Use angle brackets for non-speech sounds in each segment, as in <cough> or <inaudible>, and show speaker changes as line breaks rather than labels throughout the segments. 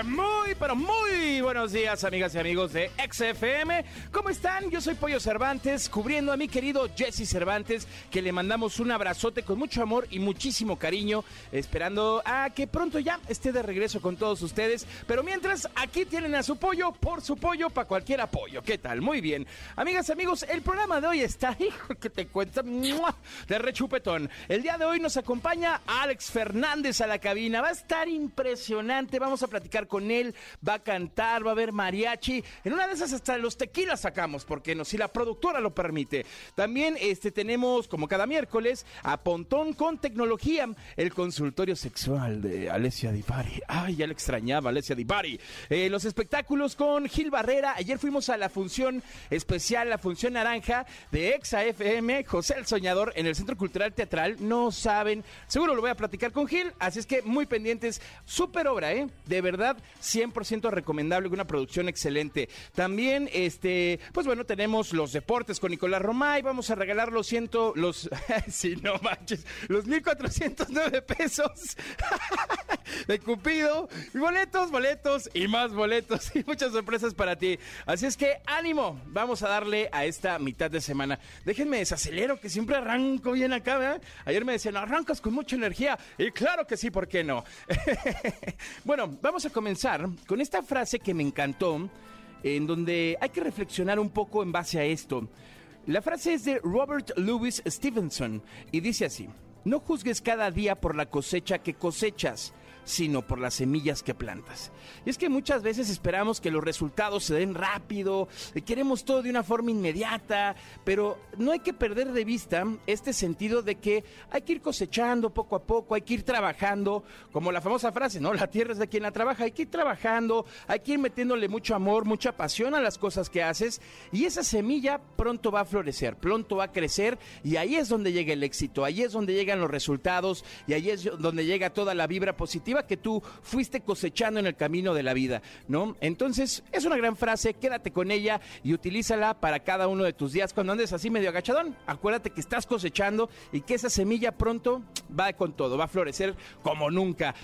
Muy, pero muy buenos días, amigas y amigos de XFM. ¿Cómo están? Yo soy Pollo Cervantes, cubriendo a mi querido Jesse Cervantes, que le mandamos un abrazote con mucho amor y muchísimo cariño, esperando a que pronto ya esté de regreso con todos ustedes. Pero mientras, aquí tienen a su pollo, por su pollo, para cualquier apoyo. ¿Qué tal? Muy bien. Amigas y amigos, el programa de hoy está, <laughs> hijo, que te cuenta, de rechupetón. El día de hoy nos acompaña Alex Fernández a la cabina. Va a estar impresionante. Vamos a platicar con él. Va a cantar, va a haber mariachi. En una de esas hasta los tequilas sacamos, porque no, si la productora lo permite. También este, tenemos, como cada miércoles, a Pontón con Tecnología, el consultorio sexual de Alessia Dipari. Ay, ya le extrañaba, Alessia Dipari. Eh, los espectáculos con Gil Barrera. Ayer fuimos a la función especial, la función naranja de Exa FM, José el Soñador, en el Centro Cultural Teatral. No saben, seguro lo voy a platicar con Gil, así es que muy pendientes. Súper obra, ¿eh? De verdad, 100% recomendable, una producción excelente. También, este, pues bueno, tenemos los deportes con Nicolás Romay. Vamos a regalar los ciento, los, <laughs> si no manches, los 1409 pesos <laughs> de Cupido. Y boletos, boletos y más boletos <laughs> y muchas sorpresas para ti. Así es que ánimo, vamos a darle a esta mitad de semana. Déjenme desacelero, que siempre arranco bien acá, ¿verdad? Ayer me decían, arrancas con mucha energía. Y claro que sí, ¿por qué no? bueno, vamos a comenzar con esta frase que me encantó, en donde hay que reflexionar un poco en base a esto. La frase es de Robert Louis Stevenson y dice así, no juzgues cada día por la cosecha que cosechas, sino por las semillas que plantas. Y es que muchas veces esperamos que los resultados se den rápido, queremos todo de una forma inmediata, pero no hay que perder de vista este sentido de que hay que ir cosechando poco a poco, hay que ir trabajando, como la famosa frase, ¿no? La tierra es de quien la trabaja, hay que ir trabajando, hay que ir metiéndole mucho amor, mucha pasión a las cosas que haces y esa semilla pronto va a florecer, pronto va a crecer y ahí es donde llega el éxito, ahí es donde llegan los resultados y ahí es donde llega toda la vibra positiva que tú fuiste cosechando en el camino de la vida, ¿no? Entonces, es una gran frase, quédate con ella y utilízala para cada uno de tus días. Cuando andes así medio agachadón, acuérdate que estás cosechando y que esa semilla pronto va con todo, va a florecer como nunca.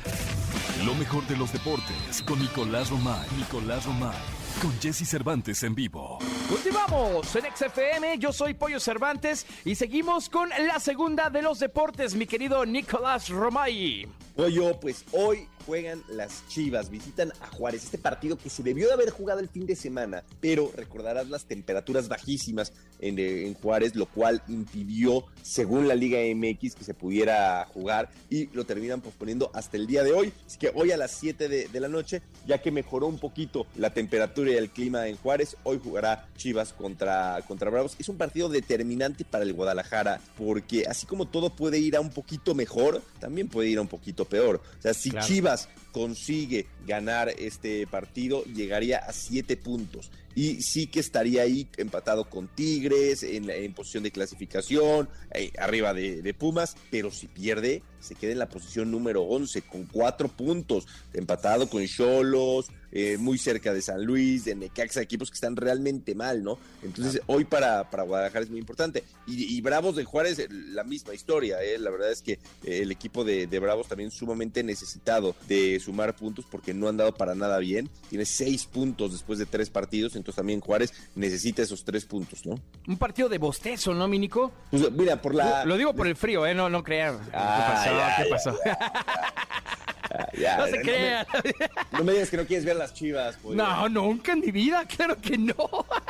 Lo mejor de los deportes con Nicolás Romay. Nicolás Romay. Con Jesse Cervantes en vivo.
Continuamos en XFM, yo soy Pollo Cervantes y seguimos con la segunda de los deportes, mi querido Nicolás Romay.
Pollo, pues hoy juegan las Chivas, visitan a Juárez, este partido que se debió de haber jugado el fin de semana, pero recordarás las temperaturas bajísimas en, eh, en Juárez, lo cual impidió, según la Liga MX, que se pudiera jugar y lo terminan posponiendo hasta el día de hoy. Así que hoy a las 7 de, de la noche, ya que mejoró un poquito la temperatura y el clima en Juárez, hoy jugará Chivas contra, contra Bravos. Es un partido determinante para el Guadalajara, porque así como todo puede ir a un poquito mejor, también puede ir a un poquito peor. O sea, si
Claro.
Chivas podcast. Consigue ganar este partido, llegaría a siete puntos. Y sí que estaría ahí empatado con Tigres, en, posición de clasificación, eh, arriba de, de Pumas, pero si pierde, se queda en la posición número 11 con cuatro puntos, empatado con Cholos, eh, muy cerca de San Luis, de Necaxa, equipos que están realmente mal, ¿no? Entonces, hoy para, para Guadalajara es muy importante. Y, y Bravos de Juárez, la misma historia, ¿eh? La verdad es que eh, el equipo de, de Bravos también sumamente necesitado de sumar puntos porque no han dado para nada bien. Tiene seis puntos después de tres partidos, entonces también Juárez necesita esos tres puntos, ¿no?
Un partido de bostezo, ¿no, mi Nico?
Pues, mira, por la...
Lo digo por el frío, ¿eh? No, no crean.
Ah,
¿Qué pasó?
ya,
¿Qué pasó?
Ah, <laughs> ya,
no se crean.
No me digas que no quieres ver las chivas, pues.
No, nunca en mi vida, <laughs> claro que no.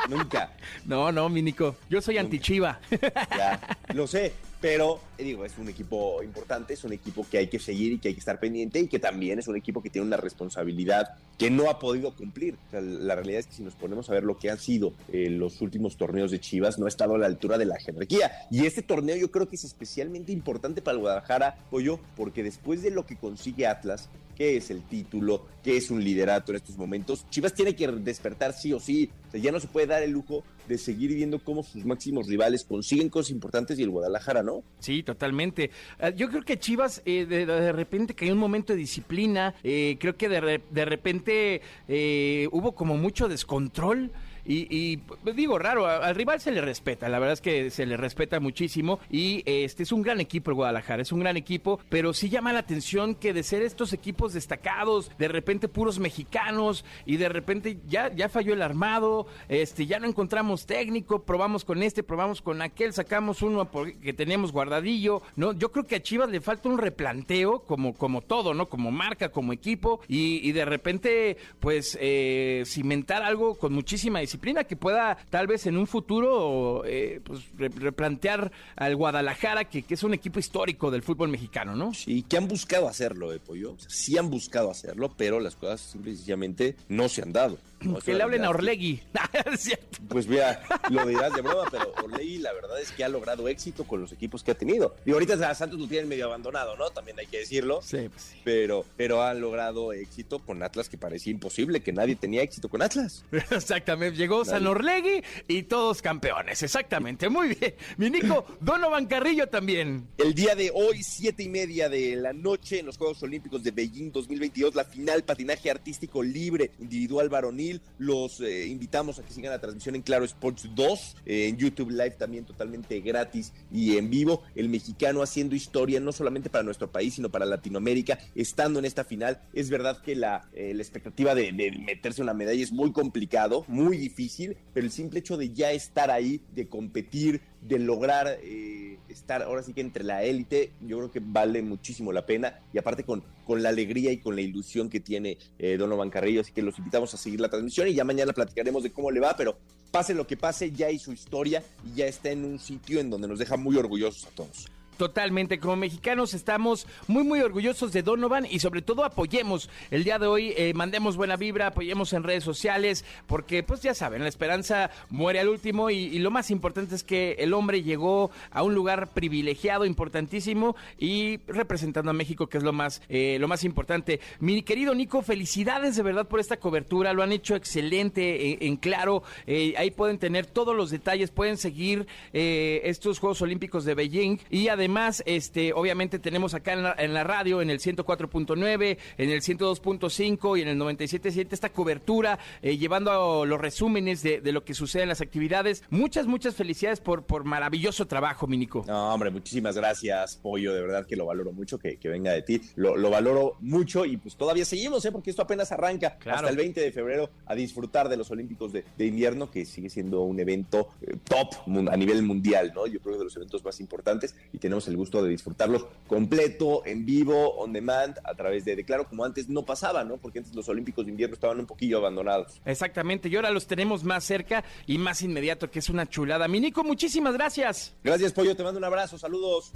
Nunca.
No, no, mi Nico. Yo soy anti-chiva.
Ya, lo sé. Pero digo, es un equipo importante, es un equipo que hay que seguir y que hay que estar pendiente y que también es un equipo que tiene una responsabilidad que no ha podido cumplir. la realidad es que si nos ponemos a ver lo que han sido eh, los últimos torneos de Chivas, no ha estado a la altura de la jerarquía. Y este torneo yo creo que es especialmente importante para el Guadalajara, Pollo, porque después de lo que consigue Atlas, que es el título, que es un liderato en estos momentos, Chivas tiene que despertar sí o sí. Ya no se puede dar el lujo de seguir viendo cómo sus máximos rivales consiguen cosas importantes y el Guadalajara no.
Sí, totalmente. Ah, yo creo que Chivas eh, de, repente cayó un momento de disciplina, eh, creo que de, de repente eh, hubo como mucho descontrol. Y, pues, digo, raro, al rival se le respeta, la verdad es que se le respeta muchísimo y este es un gran equipo el Guadalajara, es un gran equipo, pero sí llama la atención que de ser estos equipos destacados, de repente puros mexicanos y de repente ya, ya falló el armado, este, ya no encontramos técnico, probamos con este, probamos con aquel, sacamos uno que teníamos guardadillo, ¿no? Yo creo que a Chivas le falta un replanteo como, como todo, ¿no? Como marca, como equipo y, de repente pues eh, cimentar algo con muchísima disciplina que pueda tal vez en un futuro eh, pues, replantear al Guadalajara, que, es un equipo histórico del fútbol mexicano, ¿no?
Sí, que han buscado hacerlo, eh, Pollo. sí han buscado hacerlo, pero las cosas simplemente no se han dado.
Que le hablen a Orlegui. <laughs>
pues mira, lo dirás de broma, pero Orlegui la verdad es que ha logrado éxito con los equipos que ha tenido. Y ahorita a Santos lo tienen medio abandonado, ¿no? También hay que decirlo.
Sí, pues sí.
Pero, pero han logrado éxito con Atlas que parecía imposible, que nadie tenía éxito con Atlas. <laughs>
Exactamente, llegó San Orlegui y todos campeones. Exactamente, muy bien. Mi Nico, Donovan Carrillo también.
El día de hoy, siete y media de la noche, en los Juegos Olímpicos de Beijing 2022, la final patinaje artístico libre individual varonil. Los eh, invitamos a que sigan la transmisión en Claro Sports 2, eh, en YouTube Live también totalmente gratis y en vivo. El mexicano haciendo historia no solamente para nuestro país, sino para Latinoamérica, estando en esta final. Es verdad que la, eh, expectativa de, de meterse una medalla es muy complicado, muy difícil, pero el simple hecho de ya estar ahí, de competir, de lograr eh, estar ahora sí que entre la élite, yo creo que vale muchísimo la pena y aparte con, con la alegría y con la ilusión que tiene eh, Donovan Carrillo, así que los invitamos a seguir la transmisión y ya mañana platicaremos de cómo le va, pero pase lo que pase, ya hizo historia y ya está en un sitio en donde nos deja muy orgullosos a todos.
Totalmente, como mexicanos estamos muy muy orgullosos de Donovan y sobre todo apoyemos el día de hoy, eh, mandemos buena vibra, apoyemos en redes sociales, porque pues ya saben, la esperanza muere al último y, lo más importante es que el hombre llegó a un lugar privilegiado, importantísimo y representando a México, que es lo más, eh, lo más importante. Mi querido Nico, felicidades de verdad por esta cobertura, lo han hecho excelente, eh, en, claro, ahí pueden tener todos los detalles, pueden seguir estos Juegos Olímpicos de Beijing y además además, este, obviamente tenemos acá en la, radio, en el 104.9, en el 102.5 y en el 97.7 esta cobertura, eh, llevando los resúmenes de, lo que sucede en las actividades. Muchas, muchas felicidades por, por maravilloso trabajo, Minico.
No, hombre, muchísimas gracias, Pollo, de verdad que lo valoro mucho, que, venga de ti. Lo, valoro mucho y pues todavía seguimos, ¿eh? porque esto apenas arranca hasta el 20 de febrero a disfrutar de los Olímpicos de, invierno, que sigue siendo un evento eh, top a nivel mundial, ¿no? Yo creo que de los eventos más importantes y tenemos el gusto de disfrutarlos completo, en vivo, on demand, a través de Declaro, como antes no pasaba, ¿no? Porque antes los Olímpicos de invierno estaban un poquillo abandonados.
Exactamente, y ahora los tenemos más cerca y más inmediato, que es una chulada. Minico, muchísimas gracias.
Gracias, Pollo, te mando un abrazo, saludos.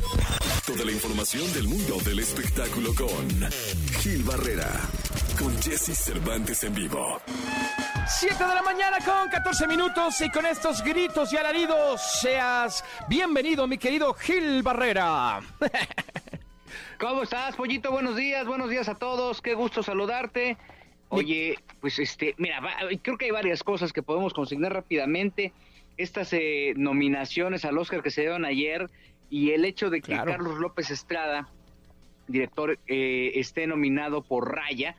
Toda la información del mundo del espectáculo con Gil Barrera, con Jesse Cervantes en vivo.
7 de la mañana con 14 minutos y con estos gritos y alaridos seas bienvenido mi querido Gil Barrera. <laughs>
¿Cómo estás, Pollito? Buenos días, buenos días a todos, qué gusto saludarte. Oye, pues este, mira, creo que hay varias cosas que podemos consignar rápidamente. Estas eh, nominaciones al Oscar que se dieron ayer y el hecho de que Carlos López Estrada, director, eh, esté nominado por Raya,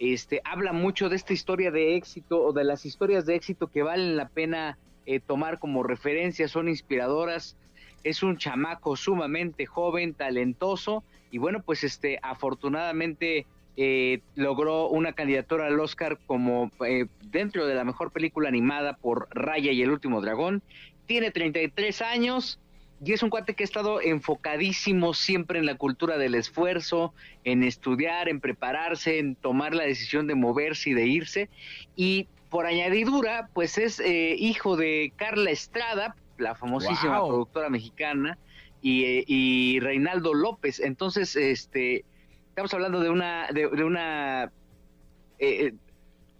este, habla mucho de esta historia de éxito o de las historias de éxito que valen la pena eh, tomar como referencia, son inspiradoras. Es un chamaco sumamente joven, talentoso y bueno, pues este, afortunadamente eh, logró una candidatura al Oscar como eh, dentro de la mejor película animada por Raya y el último dragón. Tiene 33 años y es un cuate que ha estado enfocadísimo siempre en la cultura del esfuerzo, en estudiar, en prepararse, en tomar la decisión de moverse y de irse. Y por añadidura, pues es eh, hijo de Carla Estrada, la famosísima productora mexicana, y, y Reinaldo López. Entonces, este, estamos hablando de una, de, una, eh,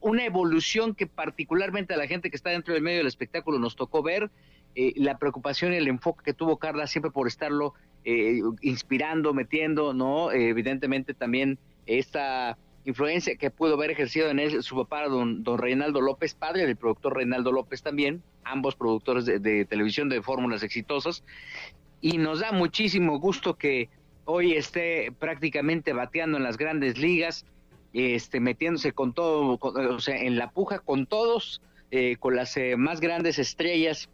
una evolución que particularmente a la gente que está dentro del medio del espectáculo nos tocó ver. Eh, la preocupación y el enfoque que tuvo Carla siempre por estarlo eh, inspirando, metiendo, ¿no? evidentemente también esta influencia que pudo haber ejercido en él su papá, don, don Reinaldo López, padre del productor Reinaldo López también, ambos productores de, televisión de fórmulas exitosas. Y nos da muchísimo gusto que hoy esté prácticamente bateando en las grandes ligas, este, metiéndose con todo, o sea, en la puja con todos, eh, con las eh, más grandes estrellas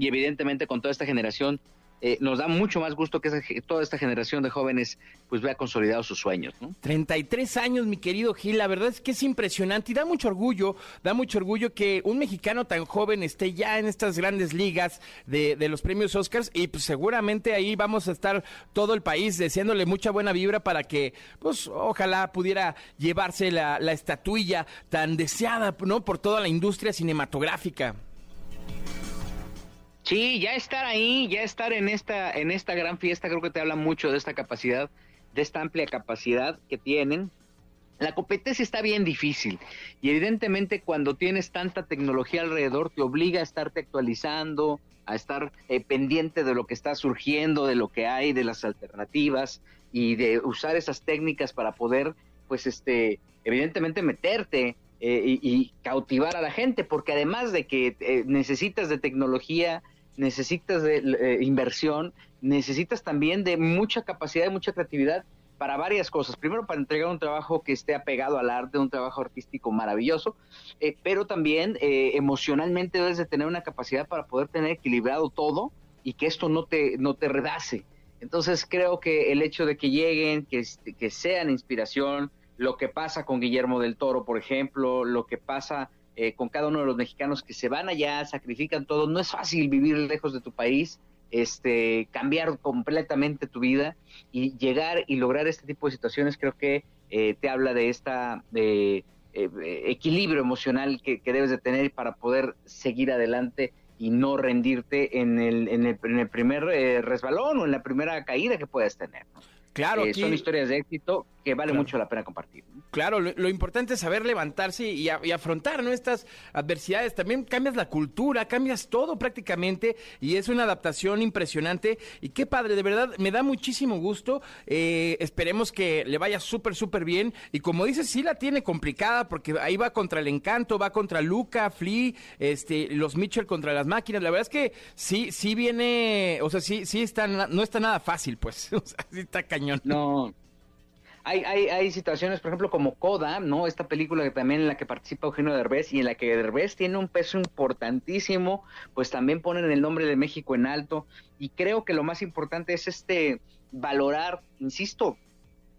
y evidentemente con toda esta generación eh, nos da mucho más gusto que toda esta generación de jóvenes pues vea consolidados sus sueños. ¿no?
33 años, mi querido Gil, la verdad es que es impresionante y da mucho orgullo, da mucho orgullo que un mexicano tan joven esté ya en estas grandes ligas de, los premios Oscars y pues seguramente ahí vamos a estar todo el país deseándole mucha buena vibra para que pues ojalá pudiera llevarse la, la estatuilla tan deseada ¿no? por toda la industria cinematográfica.
Sí, ya estar ahí, ya estar en esta, en esta gran fiesta, creo que te habla mucho de esta capacidad, de esta amplia capacidad que tienen. La competencia está bien difícil y evidentemente cuando tienes tanta tecnología alrededor te obliga a estarte actualizando, a estar eh, pendiente de lo que está surgiendo, de lo que hay, de las alternativas y de usar esas técnicas para poder, pues, este, evidentemente meterte eh, y, cautivar a la gente, porque además de que eh, necesitas de tecnología, necesitas de eh, inversión, necesitas también de mucha capacidad y mucha creatividad para varias cosas. Primero, para entregar un trabajo que esté apegado al arte, un trabajo artístico maravilloso, eh, pero también eh, emocionalmente debes de tener una capacidad para poder tener equilibrado todo y que esto no te, no te redase. Entonces creo que el hecho de que lleguen, que, que sean inspiración, lo que pasa con Guillermo del Toro, por ejemplo, lo que pasa eh, con cada uno de los mexicanos que se van allá, sacrifican todo. No es fácil vivir lejos de tu país, este, cambiar completamente tu vida y llegar y lograr este tipo de situaciones. Creo que eh, te habla de esta eh, equilibrio emocional que, debes de tener para poder seguir adelante y no rendirte en el, en el, en el primer resbalón o en la primera caída que puedas tener.
Claro,
son historias de éxito que vale mucho la pena compartir.
Claro, lo, importante es saber levantarse y, afrontar ¿no? estas adversidades. También cambias la cultura, cambias todo prácticamente y es una adaptación impresionante. Y qué padre, de verdad, me da muchísimo gusto. Eh, esperemos que le vaya súper, súper bien. Y como dices, sí la tiene complicada porque ahí va contra el encanto, va contra Luca, Flea, este, los Mitchell contra las máquinas. La verdad es que sí, sí viene, o sea, sí, sí está, no está nada fácil, pues. <laughs> O sea, sí está cañón.
No, hay, hay, hay situaciones, por ejemplo, como Coda, ¿no? Esta película que también en la que participa Eugenio Derbez y en la que Derbez tiene un peso importantísimo, pues también ponen el nombre de México en alto. Y creo que lo más importante es este valorar, insisto,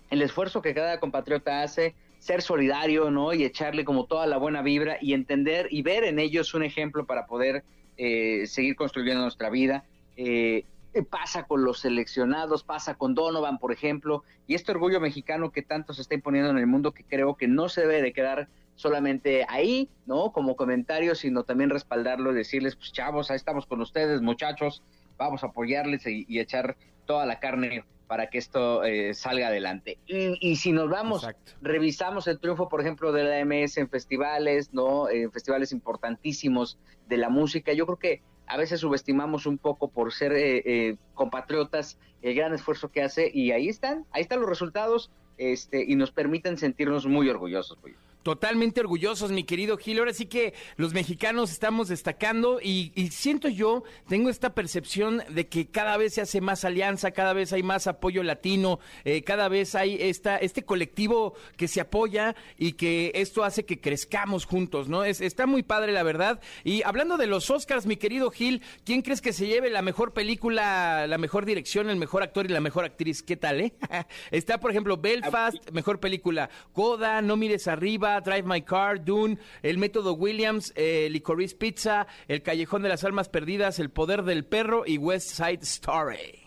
el esfuerzo que cada compatriota hace, ser solidario, ¿no? Y echarle como toda la buena vibra y entender y ver en ellos un ejemplo para poder eh, seguir construyendo nuestra vida. Eh, pasa con los seleccionados, pasa con Donovan, por ejemplo, y este orgullo mexicano que tanto se está imponiendo en el mundo que creo que no se debe de quedar solamente ahí, ¿no? Como comentario, sino también respaldarlo y decirles, pues chavos, ahí estamos con ustedes, muchachos, vamos a apoyarles y, echar toda la carne para que esto eh, salga adelante. Y, si nos vamos, revisamos el triunfo, por ejemplo, de la MS en festivales, ¿no? En festivales importantísimos de la música, yo creo que a veces subestimamos un poco por ser eh, eh, compatriotas el gran esfuerzo que hace y ahí están, ahí están los resultados este, y nos permiten sentirnos muy orgullosos.
Totalmente orgullosos, mi querido Gil. Ahora sí que los mexicanos estamos destacando y, siento yo, tengo esta percepción de que cada vez se hace más alianza, cada vez hay más apoyo latino, eh, cada vez hay esta, este colectivo que se apoya y que esto hace que crezcamos juntos, ¿no? Es, está muy padre, la verdad. Y hablando de los Oscars, mi querido Gil, ¿quién crees que se lleve la mejor película, la mejor dirección, el mejor actor y la mejor actriz? ¿Qué tal, eh? <laughs> está, por ejemplo, Belfast, mejor película, Coda, No mires arriba. Drive My Car, Dune, El Método Williams, eh, Licorice Pizza, El Callejón de las Almas Perdidas, El Poder del Perro y West Side Story.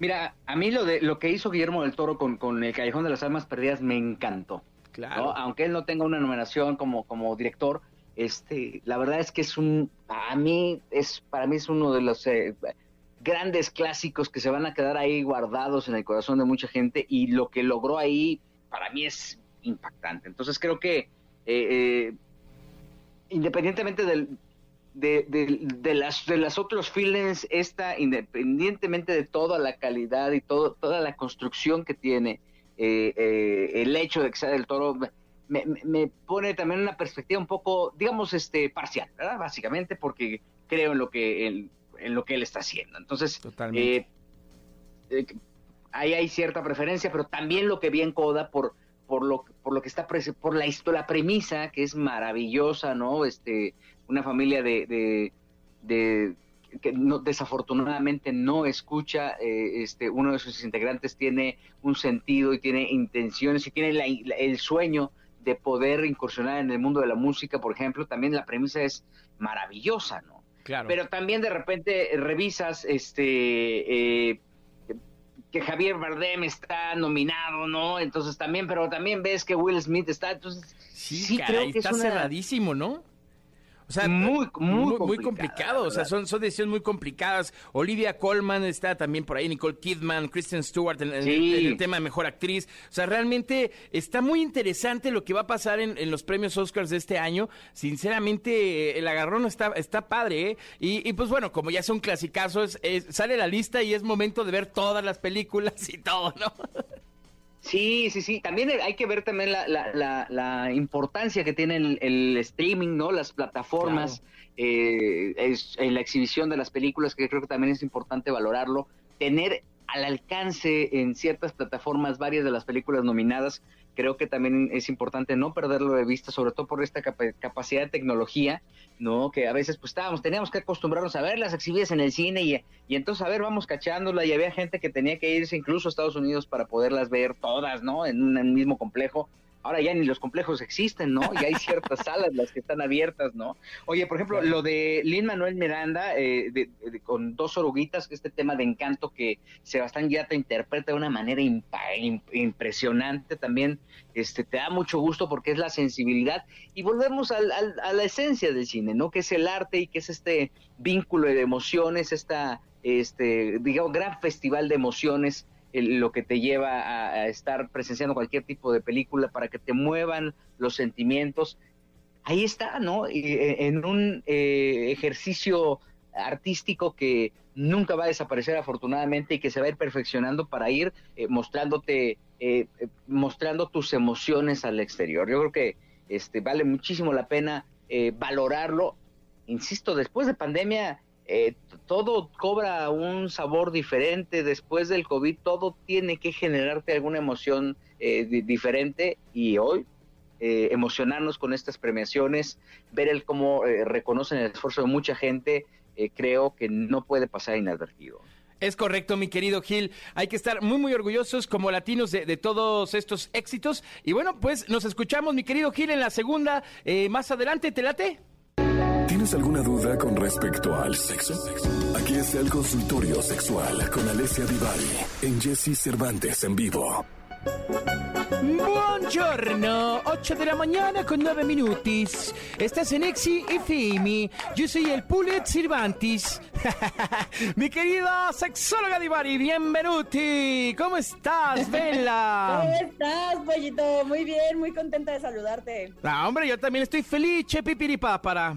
Mira, a mí lo de lo que hizo Guillermo del Toro con, con El Callejón de las Almas Perdidas me encantó. Claro. Aunque él no tenga una nominación como, como director, este, la verdad es que es un, a mí es, para mí es uno de los, eh, grandes clásicos que se van a quedar ahí guardados en el corazón de mucha gente y lo que logró ahí para mí es impactante. Entonces creo que eh, eh, independientemente del, de, de, las de las otros feelings, esta independientemente de toda la calidad y todo, toda la construcción que tiene eh, el hecho de que sea del toro me, me, pone también una perspectiva un poco digamos este parcial verdad básicamente porque creo en lo que en, en lo que él está haciendo. Entonces eh, ahí hay cierta preferencia pero también lo que vi en Coda por por lo, por lo que está por la, la premisa que es maravillosa, ¿no? Este, una familia de, de, que no, desafortunadamente no escucha, eh, este, uno de sus integrantes tiene un sentido y tiene intenciones y tiene el sueño de poder incursionar en el mundo de la música, por ejemplo, también la premisa es maravillosa, ¿no? Claro. Pero también de repente revisas este eh, que Javier Bardem está nominado, ¿no? Entonces también, pero también ves que Will Smith está, entonces
sí, creo que está cerradísimo, ¿no? O sea, muy, muy, muy, complicado. O sea, son, son decisiones muy complicadas. Olivia Colman está también por ahí, Nicole Kidman, Kristen Stewart en, el tema de mejor actriz. O sea, realmente está muy interesante lo que va a pasar en, los premios Oscars de este año. Sinceramente, el agarrón está, está padre. ¿eh? Y, pues bueno, como ya son clasicazos, sale la lista y es momento de ver todas las películas y todo, ¿no? <laughs>
Sí, sí, sí. También hay que ver también la, la, la, importancia que tiene el, streaming, ¿no? Las plataformas, eh, es, en la exhibición de las películas, que creo que también es importante valorarlo. Tener al alcance en ciertas plataformas varias de las películas nominadas, creo que también es importante no perderlo de vista, sobre todo por esta capacidad de tecnología, ¿no? Que a veces pues estábamos, teníamos que acostumbrarnos a verlas exhibidas en el cine y, y entonces a ver, vamos cachándola y había gente que tenía que irse incluso a Estados Unidos para poderlas ver todas, ¿no? En un mismo complejo ahora ya ni los complejos existen, ¿no? Y hay ciertas <laughs> salas las que están abiertas, ¿no? Oye, por ejemplo, lo de Lin Manuel Miranda, eh, con dos oruguitas, este tema de encanto que Sebastián Yata interpreta de una manera impresionante también, este, te da mucho gusto porque es la sensibilidad. Y volvemos a la esencia del cine, ¿no? Que es el arte y que es este vínculo de emociones, esta, este, digamos, gran festival de emociones lo que te lleva a, estar presenciando cualquier tipo de película para que te muevan los sentimientos. Ahí está, ¿no? E, en un eh, ejercicio artístico que nunca va a desaparecer afortunadamente y que se va a ir perfeccionando para ir eh, mostrándote, eh, mostrando tus emociones al exterior. Yo creo que este, vale muchísimo la pena valorarlo. Insisto, después de pandemia eh, todo cobra un sabor diferente después del COVID, todo tiene que generarte alguna emoción eh, diferente y hoy eh, emocionarnos con estas premiaciones, ver el cómo reconocen el esfuerzo de mucha gente, creo que no puede pasar inadvertido.
Es correcto, mi querido Gil. Hay que estar muy, muy orgullosos como latinos de, todos estos éxitos. Y bueno, pues nos escuchamos, mi querido Gil, en la segunda. más adelante, ¿te late?
¿Tienes alguna duda con respecto al sexo? Aquí está el consultorio sexual con Alessia Divari en Jesse Cervantes en vivo.
Buongiorno, 8 de la mañana con 9 minutos. Estás en Exi y Fimi. Yo soy el Pulet Cervantes. <laughs> Mi querida sexóloga Divari, bienvenuti. ¿Cómo estás, <laughs> Bella?
¿Cómo estás, pollito? Muy bien, muy contenta de saludarte.
Ah, hombre, yo también estoy feliz, para.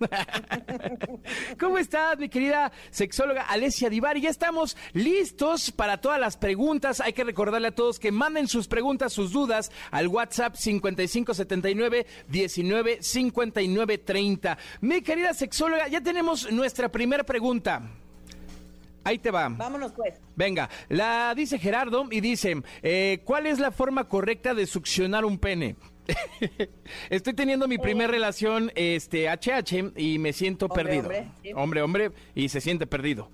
<laughs> ¿Cómo estás, mi querida sexóloga Alessia Divari? Ya estamos listos para todas las preguntas. Hay que recordarle a todos que manden sus preguntas, sus dudas al WhatsApp 5579 195930. Mi querida sexóloga, ya tenemos nuestra primera pregunta. Ahí te va.
Vámonos pues.
Venga, la dice Gerardo y dice, eh, ¿cuál es la forma correcta de succionar un pene? <laughs> Estoy teniendo mi primera relación este HH y me siento perdido. Hombre, hombre, y se siente perdido.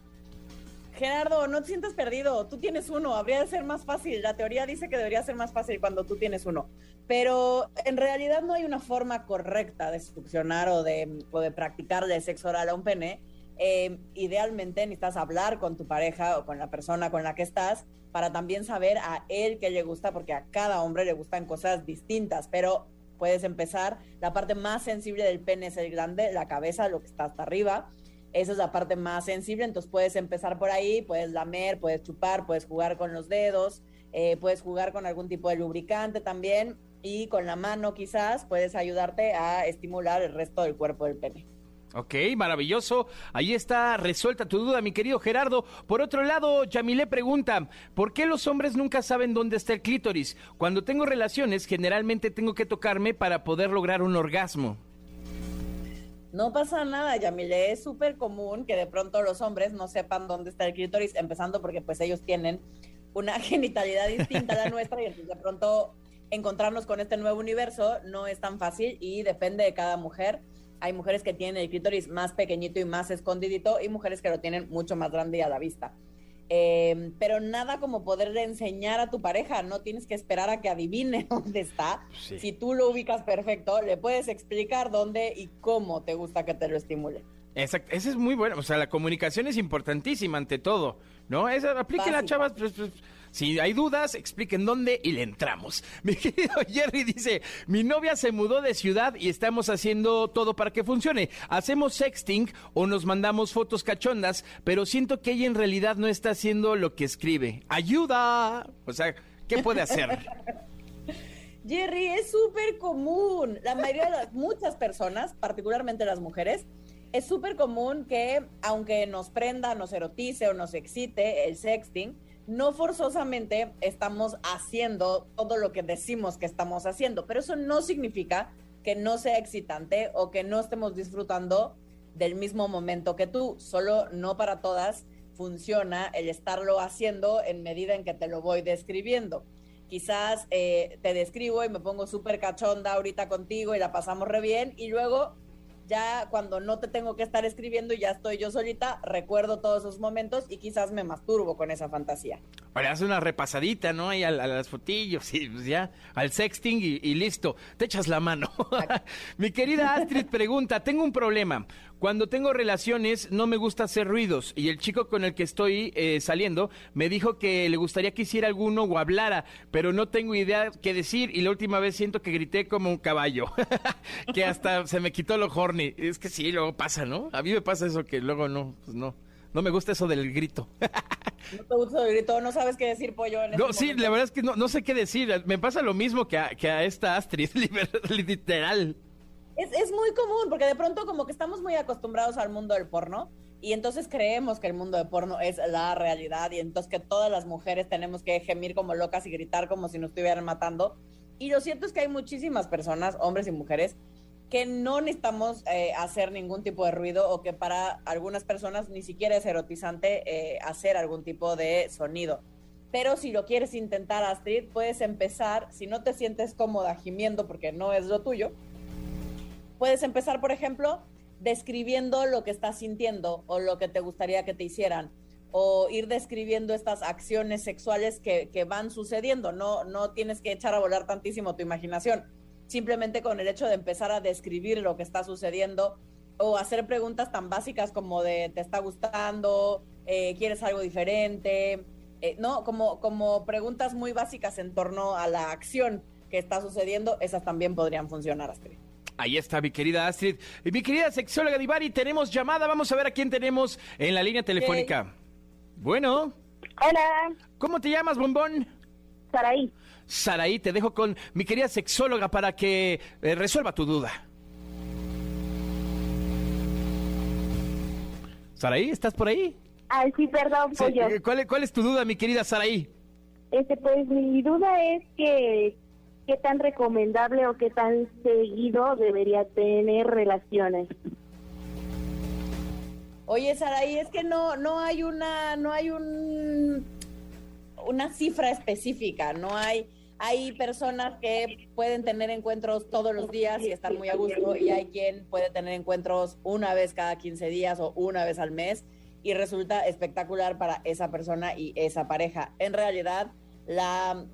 Gerardo, no te sientas perdido. Tú tienes uno. Habría de ser más fácil. La teoría dice que debería ser más fácil cuando tú tienes uno. Pero en realidad no hay una forma correcta de succionar o de, o de practicar de sexo oral a un pene eh, idealmente necesitas hablar con tu pareja o con la persona con la que estás para también saber a él qué le gusta, porque a cada hombre le gustan cosas distintas, pero puedes empezar, la parte más sensible del pene es el grande, la cabeza, lo que está hasta arriba, esa es la parte más sensible, entonces puedes empezar por ahí, puedes lamer, puedes chupar, puedes jugar con los dedos, eh, puedes jugar con algún tipo de lubricante también y con la mano quizás puedes ayudarte a estimular el resto del cuerpo del pene.
Ok, maravilloso. Ahí está resuelta tu duda, mi querido Gerardo. Por otro lado, Yamile pregunta, ¿por qué los hombres nunca saben dónde está el clítoris? Cuando tengo relaciones, generalmente tengo que tocarme para poder lograr un orgasmo.
No pasa nada, Yamile. Es súper común que de pronto los hombres no sepan dónde está el clítoris, empezando porque pues ellos tienen una <laughs> genitalidad distinta a la nuestra y de pronto encontrarnos con este nuevo universo no es tan fácil y depende de cada mujer. Hay mujeres que tienen el clítoris más pequeñito y más escondidito y mujeres que lo tienen mucho más grande y a la vista. Eh, pero nada como poder enseñar a tu pareja, no tienes que esperar a que adivine <laughs> dónde está. Si tú lo ubicas perfecto, le puedes explicar dónde y cómo te gusta que te lo estimule.
Exacto, eso es muy bueno, o sea, la comunicación es importantísima ante todo, ¿no? Esa, apliquen a chavas, pues, pues, si hay dudas, expliquen dónde y le entramos. <laughs> Mi querido Jerry dice, mi novia se mudó de ciudad y estamos haciendo todo para que funcione. Hacemos sexting o nos mandamos fotos cachondas, pero siento que ella en realidad no está haciendo lo que escribe. ¡Ayuda! O sea, ¿qué puede hacer? <laughs>
Jerry, es súper común. La mayoría de las, muchas personas, particularmente las mujeres, es súper común que aunque nos prenda, nos erotice o nos excite el sexting, no forzosamente estamos haciendo todo lo que decimos que estamos haciendo, pero eso no significa que no sea excitante o que no estemos disfrutando del mismo momento que tú, solo no para todas funciona el estarlo haciendo en medida en que te lo voy describiendo. Quizás eh, te describo y me pongo súper cachonda ahorita contigo y la pasamos re bien y luego ya cuando no te tengo que estar escribiendo y ya estoy yo solita, recuerdo todos esos momentos y quizás me masturbo con esa fantasía.
Ahora haz una repasadita, ¿no? Ahí a, las fotillos, y pues ya, al sexting y, listo, te echas la mano. <laughs> Mi querida Astrid pregunta, tengo un problema. Cuando tengo relaciones no me gusta hacer ruidos y el chico con el que estoy eh, saliendo me dijo que le gustaría que hiciera alguno o hablara, pero no tengo idea qué decir y la última vez siento que grité como un caballo, <laughs> que hasta se me quitó lo horny. Es que sí, luego pasa, ¿no? A mí me pasa eso que luego no, pues no. No me gusta eso del grito. <laughs>
no te gusta el grito, no sabes qué decir, pollo. En
no, sí, la verdad es que no, no, sé qué decir. Me pasa lo mismo que a, que a esta Astrid, <laughs> literal.
Es, es muy común, porque de pronto como que estamos muy acostumbrados al mundo del porno y entonces creemos que el mundo del porno es la realidad y entonces que todas las mujeres tenemos que gemir como locas y gritar como si nos estuvieran matando. Y lo cierto es que hay muchísimas personas, hombres y mujeres, que no necesitamos eh, hacer ningún tipo de ruido o que para algunas personas ni siquiera es erotizante eh, hacer algún tipo de sonido. Pero si lo quieres intentar, Astrid, puedes empezar, si no te sientes cómoda gimiendo porque no es lo tuyo, puedes empezar, por ejemplo, describiendo lo que estás sintiendo o lo que te gustaría que te hicieran o ir describiendo estas acciones sexuales que, que van sucediendo. No, no tienes que echar a volar tantísimo tu imaginación simplemente con el hecho de empezar a describir lo que está sucediendo o hacer preguntas tan básicas como de te está gustando, eh, quieres algo diferente, eh, no, como, como preguntas muy básicas en torno a la acción que está sucediendo, esas también podrían funcionar, Astrid.
Ahí está mi querida Astrid. Y mi querida sexóloga Divari, tenemos llamada. Vamos a ver a quién tenemos en la línea telefónica. Bueno.
Hola.
¿Cómo te llamas, bombón?
Saraí.
Saraí, te dejo con mi querida sexóloga para que eh, resuelva tu duda. Saraí, ¿estás por ahí?
Ay, sí, perdón, pollo.
¿cuál, ¿Cuál es tu duda, mi querida Saraí?
Este, pues mi duda es que qué tan recomendable o qué tan seguido debería tener relaciones.
Oye, Saraí, es que no, no hay una, no hay un, una cifra específica, no hay hay personas que pueden tener encuentros todos los días y estar muy a gusto y hay quien puede tener encuentros una vez cada 15 días o una vez al mes y resulta espectacular para esa persona y esa pareja. En realidad, la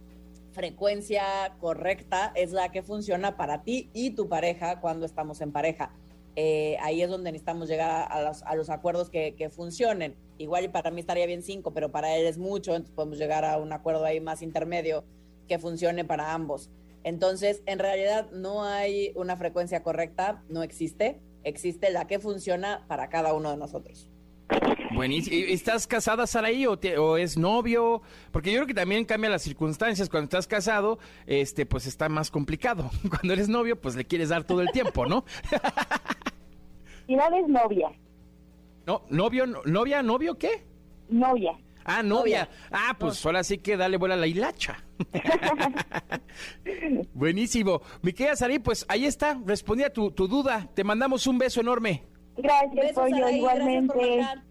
frecuencia correcta es la que funciona para ti y tu pareja cuando estamos en pareja. Eh, ahí es donde necesitamos llegar a los, a los acuerdos que, que, funcionen. Igual para mí estaría bien cinco, pero para él es mucho, entonces podemos llegar a un acuerdo ahí más intermedio que funcione para ambos. Entonces, en realidad no hay una frecuencia correcta, no existe. existe la que funciona para cada uno de nosotros.
Buenísimo. ¿Y ¿Estás casada, Saraí, o, te- o es novio? Porque yo creo que también cambia las circunstancias. Cuando estás casado, este, pues está más complicado. <laughs> Cuando eres novio, pues le quieres dar todo el tiempo, ¿no? <laughs>
Final es novia,
No, novio, no- novia, novio, ¿qué?
novia.
Ah, novia. Ah, pues ahora sí que dale vuela a la hilacha. <laughs> Buenísimo. Mi querida Saraí, pues ahí está. Respondí a tu, tu duda. Te mandamos un beso enorme.
Gracias,
Besos,
Pollo,
gracias por
igualmente.
marcar.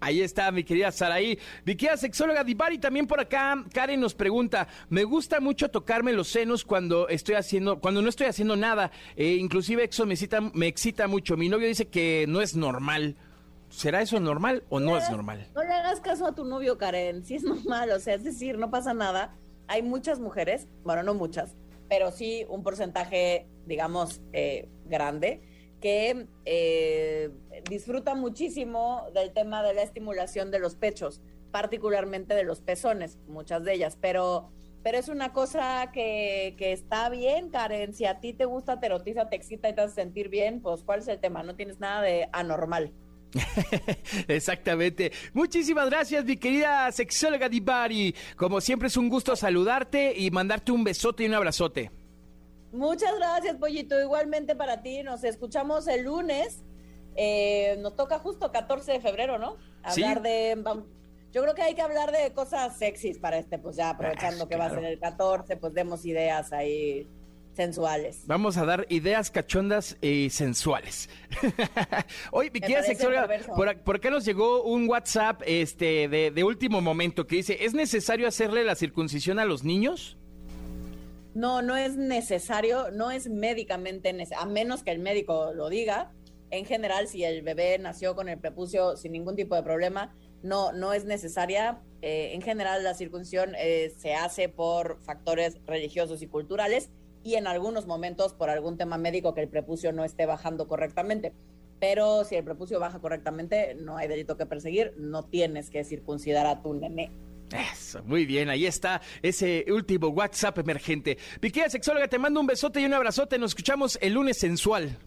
Ahí está, mi querida Saraí. Mi querida sexóloga Divari también por acá. Karen nos pregunta, me gusta mucho tocarme los senos cuando estoy haciendo, cuando no estoy haciendo nada. Eh, inclusive eso me excita, me excita mucho. Mi novio dice que no es normal. ¿Será eso normal o no es normal?
No le hagas caso a tu novio, Karen. Si es normal, o sea, es decir, no pasa nada. Hay muchas mujeres, bueno, no muchas, pero sí un porcentaje, digamos, eh, grande, que eh, disfruta muchísimo del tema de la estimulación de los pechos, particularmente de los pezones, muchas de ellas, pero, pero es una cosa que, que está bien, Karen. Si a ti te gusta, te erotiza, te excita y te hace sentir bien, pues ¿cuál es el tema? No tienes nada de anormal. <laughs>
Exactamente. Muchísimas gracias, mi querida sexóloga Divari. Como siempre es un gusto saludarte y mandarte un besote y un abrazote.
Muchas gracias, Pollito. Igualmente para ti. Nos escuchamos el lunes. Eh, nos toca justo 14 de febrero, ¿no?
Sí.
Hablar de... Yo creo que hay que hablar de cosas sexys para este, pues ya aprovechando
Ah,
que va a
claro.
ser el 14, pues demos ideas ahí sensuales.
Vamos a dar ideas cachondas y sensuales. <laughs> Oye, mi querida sexóloga, por, ac- por acá nos llegó un WhatsApp este, de, de último momento que dice, ¿es necesario hacerle la circuncisión a los niños?
No, no es necesario, no es médicamente necesario, a menos que el médico lo diga. En general, si el bebé nació con el prepucio sin ningún tipo de problema, no, no es necesaria. Eh, en general, la circuncisión eh, se hace por factores religiosos y culturales y en algunos momentos por algún tema médico que el prepucio no esté bajando correctamente. Pero si el prepucio baja correctamente, no hay delito que perseguir, no tienes que circuncidar a tu nené.
Eso, muy bien, ahí está ese último WhatsApp emergente. Mi querida sexóloga, te mando un besote y un abrazote. Nos escuchamos el lunes sensual.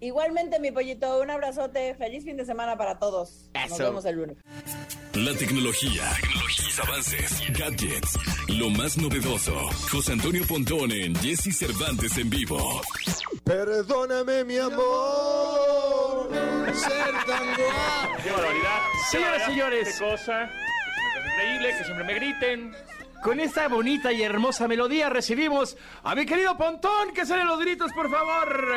Igualmente, mi pollito, un abrazote, feliz fin de semana para todos. Nos vemos el lunes.
La tecnología, tecnologías, avances, gadgets, lo más novedoso. José Antonio Pontón en Jesse Cervantes en vivo.
Perdóname, mi amor, ser tan guapo.
Qué barbaridad.
Señoras,
barbaridad,
señores.
Qué cosa. Que se me hace increíble, que siempre me griten.
Con esta bonita y hermosa melodía recibimos a mi querido Pontón, que salen los gritos, por favor.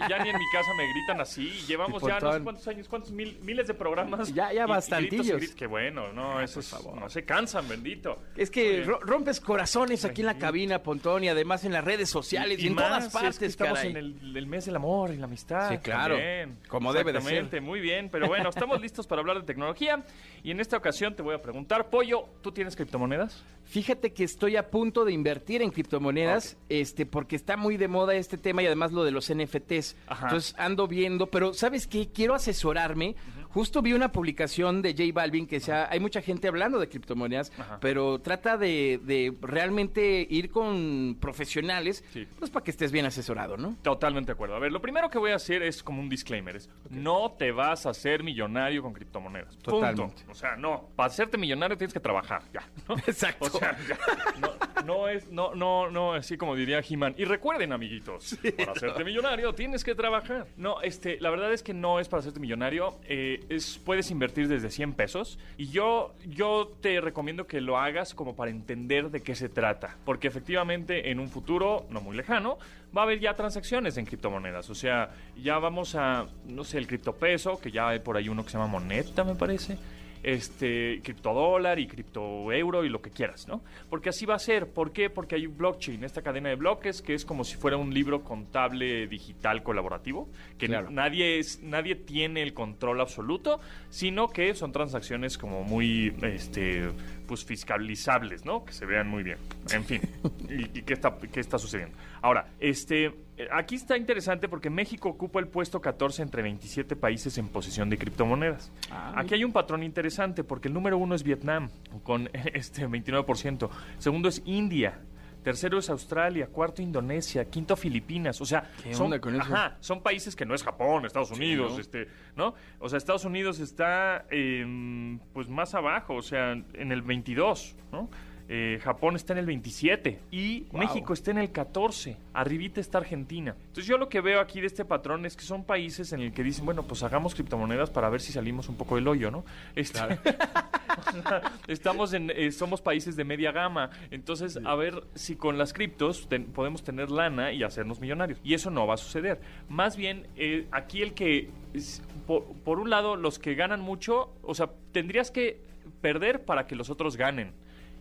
Ya, ya ni en mi casa me gritan así. Llevamos ya no sé cuántos años, cuántos mil- miles de programas.
Ya- ya
Y- y gritos
bastantillos.
gritos. Qué bueno, no, eso es- no se cansan, bendito.
Es que rompes corazones aquí en la cabina, Pontón, y además en las redes sociales y, en
más,
todas
es que
partes,
estamos
caray.
en el, el mes del amor y la amistad.
Sí, claro,
también.
como debe de ser.
muy bien. Pero bueno, estamos <laughs> listos para hablar de tecnología. Y en esta ocasión te voy a preguntar, Pollo, ¿tú tienes criptomonedas?
Fíjate que estoy a punto de invertir en criptomonedas, este, porque está muy de moda este tema y además lo de los NFTs.
Ajá.
Entonces ando viendo, pero ¿sabes qué? Quiero asesorarme. Justo vi una publicación de J Balvin que sea, hay mucha gente hablando de criptomonedas,
Ajá.
pero trata de, de realmente ir con profesionales,
Sí.
pues para que estés bien asesorado, ¿no?
Totalmente de acuerdo. A ver, lo primero que voy a hacer es como un disclaimer. es, No te vas a hacer millonario con criptomonedas. Punto.
Totalmente.
O sea, no. Para hacerte millonario tienes que trabajar. Ya. ¿no? <laughs>
Exacto.
O sea, ya. No, no es, no, no, no, así como diría He-Man. Y recuerden, amiguitos, para hacerte millonario tienes que trabajar. No, este, la verdad es que no es para hacerte millonario. eh, es, puedes invertir desde 100 pesos. Y yo, yo te recomiendo que lo hagas como para entender de qué se trata. Porque efectivamente en un futuro, no muy lejano, va a haber ya transacciones en criptomonedas. O sea, ya vamos a, no sé, el criptopeso, que ya hay por ahí uno que se llama Moneta, me parece este criptodólar y criptoeuro y lo que quieras, ¿no? Porque así va a ser. ¿Por qué? Porque hay un blockchain, esta cadena de bloques que es como si fuera un libro contable digital colaborativo, que
Claro.
nadie es nadie tiene el control absoluto, sino que son transacciones como muy este pues fiscalizables, ¿no? Que se vean muy bien. En fin. <laughs> ¿Y, y qué está qué está sucediendo? Ahora, este aquí está interesante porque México ocupa el puesto 14 entre 27 países en posesión de criptomonedas. Aquí hay un patrón interesante porque el número uno es Vietnam con <laughs> este 29%, segundo es India tercero es Australia, cuarto Indonesia, quinto Filipinas. O sea,
¿Qué
son,
onda con eso?
ajá, son países que no es Japón, Estados Unidos,
¿no?
este, ¿no? O sea, Estados Unidos está em, pues más abajo, o sea, en el 22, ¿no? Eh, Japón está en el 27 y México está en el 14. Arribita está Argentina. Entonces yo lo que veo aquí de este patrón es que son países en el que dicen, bueno, pues hagamos criptomonedas para ver si salimos un poco del hoyo, ¿no? Este, o sea, <laughs> estamos en, eh, somos países de media gama. Entonces, a ver si con las criptos ten- podemos tener lana y hacernos millonarios. Y eso no va a suceder. Más bien, eh, aquí el que, es- por, por un lado, los que ganan mucho, o sea, tendrías que perder para que los otros ganen.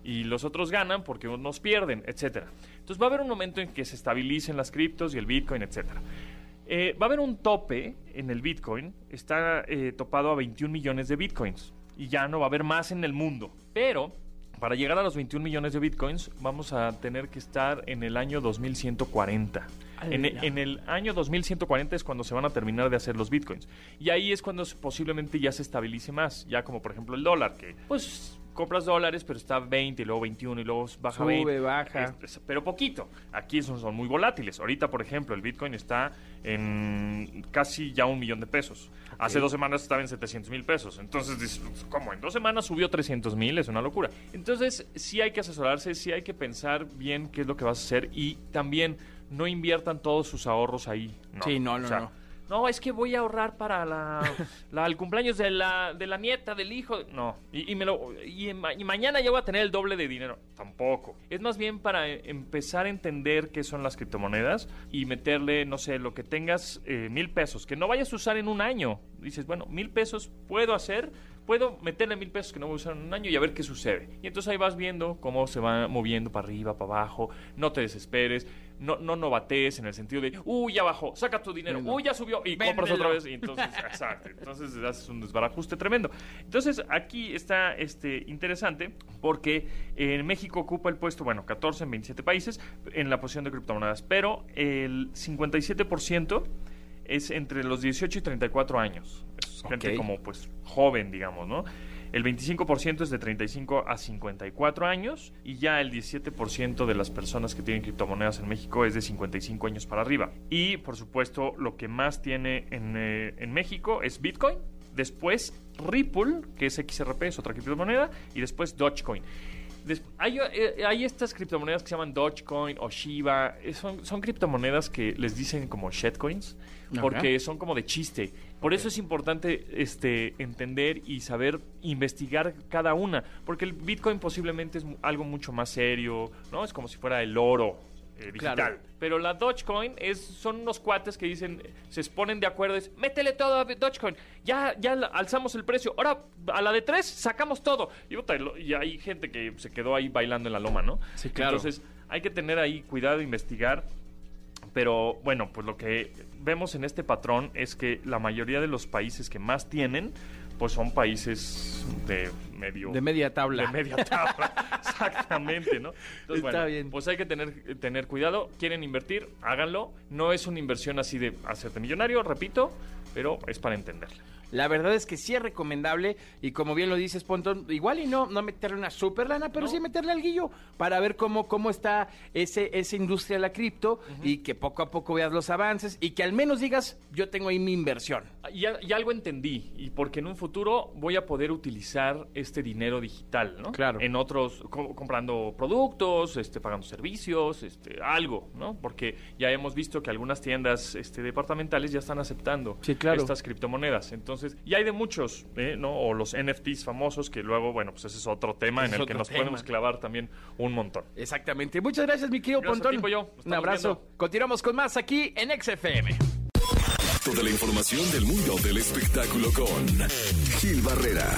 Y los otros ganan porque unos pierden, etcétera. Entonces va a haber un momento en que se estabilicen las criptos y el Bitcoin, etcétera. Eh, va a haber un tope en el Bitcoin, está eh, topado a 21 millones de Bitcoins y ya no va a haber más en el mundo. Pero para llegar a los 21 millones de Bitcoins vamos a tener que estar en el año 2140. En, e- en el año 2140 es cuando se van a terminar de hacer los Bitcoins. Y ahí es cuando posiblemente ya se estabilice más, ya como por ejemplo el dólar, que pues compras dólares pero está 20 y luego 21 y luego baja
Sube,
20.
baja.
Es- es- pero poquito. Aquí son, son muy volátiles. Ahorita, por ejemplo, el Bitcoin está en casi ya un millón de pesos. Hace dos semanas estaba en 700 mil pesos. Entonces, pues, ¿cómo? En dos semanas subió 300 mil, es una locura. Entonces, sí hay que asesorarse, sí hay que pensar bien qué es lo que vas a hacer y también no inviertan todos sus ahorros ahí.
Sí, no, no,
O sea,
no.
No, es que voy a ahorrar para la, <laughs> la- el cumpleaños de la, de la nieta, del hijo. No. Y, y me lo, y, en ma- y mañana ya voy a tener el doble de dinero. Tampoco. Es más bien para eh, empezar a entender qué son las criptomonedas y meterle, no sé, lo que tengas, eh, mil pesos, que no vayas a usar en un año. Dices, bueno, mil pesos puedo hacer, puedo meterle mil pesos que no voy a usar en un año y a ver qué sucede. Y entonces ahí vas viendo cómo se va moviendo para arriba, para abajo. No te desesperes. No, no novatees en el sentido de, uy, ya bajó, saca tu dinero, uy, ya subió, y compras otra vez. Y entonces, <laughs> exacto, entonces haces un desbarajuste tremendo. Entonces, aquí está este interesante porque en México ocupa el puesto, bueno, 14 en 27 países en la posición de criptomonedas, pero el 57% es entre los 18 y 34 años. Es gente como, pues, joven, digamos, ¿no? El 25% es de 35 a 54 años y ya el 17% de las personas que tienen criptomonedas en México es de 55 años para arriba. Y por supuesto lo que más tiene en, eh, en México es Bitcoin, después Ripple, que es XRP, es otra criptomoneda, y después Dogecoin. Des- hay, eh, hay estas criptomonedas que se llaman Dogecoin o Shiba. eh, Son, son criptomonedas que les dicen como shitcoins porque son como de chiste. Por eso es importante este, entender y saber investigar cada una. Porque el Bitcoin posiblemente es algo mucho más serio, ¿no? Es como si fuera el oro eh, digital.
Claro.
Pero la Dogecoin es, son unos cuates que dicen, se ponen de acuerdo, es, métele todo a Dogecoin, ya, ya alzamos el precio, ahora a la de tres sacamos todo. Y, y hay gente que se quedó ahí bailando en la loma, ¿no?
Sí, claro.
Entonces hay que tener ahí cuidado, investigar. Pero bueno, pues lo que vemos en este patrón es que la mayoría de los países que más tienen, pues son países de medio...
De media tabla.
De media tabla, <laughs> exactamente, ¿no? Entonces,
Está
bueno,
bien.
pues hay que tener, tener cuidado. Quieren invertir, háganlo. No es una inversión así de hacerte millonario, repito, pero es para entenderla.
La verdad es que sí es recomendable y como bien lo dices, Pontón, igual y no, no meterle una super lana, pero sí meterle al guillo para ver cómo, cómo está ese, esa industria de la cripto y que poco a poco veas los avances y que al menos digas, yo tengo ahí mi inversión.
Y, a- y algo entendí, y porque en un futuro voy a poder utilizar este dinero digital, ¿no?
Claro.
En otros, co- comprando productos, este, pagando servicios, este, algo, ¿no? Porque ya hemos visto que algunas tiendas este, departamentales ya están aceptando
Sí, claro.
estas criptomonedas. Entonces, y hay de muchos, ¿eh? ¿no? O los NFTs famosos, que luego, bueno, pues ese es otro tema en el que nos
tema.
podemos clavar también un montón.
Exactamente. Muchas gracias, mi querido Pontón. Un abrazo.
viendo.
Continuamos con más aquí en XFM.
Toda la información del mundo del espectáculo con Gil Barrera,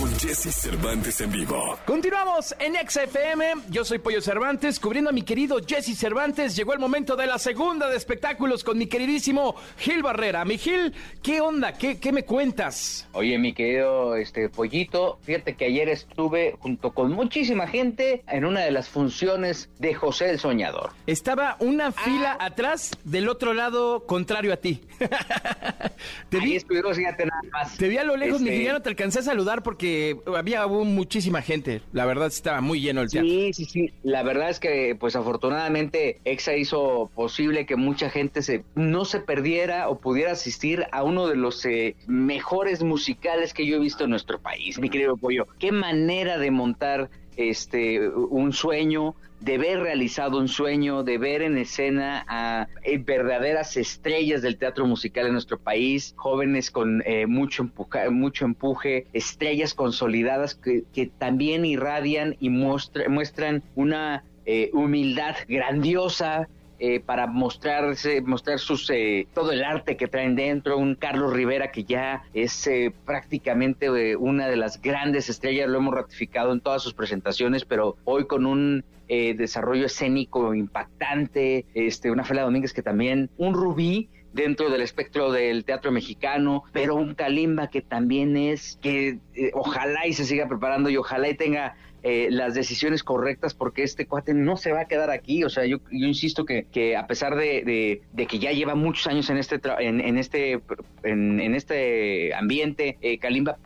con Jesse Cervantes en vivo.
Continuamos en XFM. Yo soy Pollo Cervantes, cubriendo a mi querido Jesse Cervantes. Llegó el momento de la segunda de espectáculos con mi queridísimo Gil Barrera. Mi Gil, ¿qué onda? ¿Qué, qué me cuentas?
Oye, mi querido este pollito, fíjate que ayer estuve junto con muchísima gente en una de las funciones de José el Soñador.
Estaba una fila atrás del otro lado contrario a ti. <laughs> te,
Ahí
vi,
estuvimos, fíjate nada más.
te vi a lo lejos, mi
Este,
Gil, ya no te alcancé a saludar porque había hubo muchísima gente. La verdad estaba muy lleno el teatro.
Sí, sí, sí. La verdad es que, pues afortunadamente, EXA hizo posible que mucha gente se no se perdiera o pudiera asistir a uno de los eh, mejores musicales que yo he visto en nuestro país, mi querido Pollo. Qué manera de montar este un sueño, de ver realizado un sueño, de ver en escena a eh, verdaderas estrellas del teatro musical en nuestro país, jóvenes con eh, mucho, empuje, mucho empuje, estrellas consolidadas que, que también irradian y muestra, muestran una eh, humildad grandiosa, eh, para mostrarse, mostrar sus eh, todo el arte que traen dentro, un Carlos Rivera que ya es eh, prácticamente una de las grandes estrellas, lo hemos ratificado en todas sus presentaciones, pero hoy con un desarrollo escénico impactante, este, una Fela Domínguez que también, un Rubí dentro del espectro del teatro mexicano, pero un Kalimba que también es, que ojalá y se siga preparando y ojalá y tenga eh, las decisiones correctas porque este cuate no se va a quedar aquí. O sea, yo, yo insisto que, a pesar de, de, que ya lleva muchos años en este en, en, este en, en este ambiente, eh, Kalimba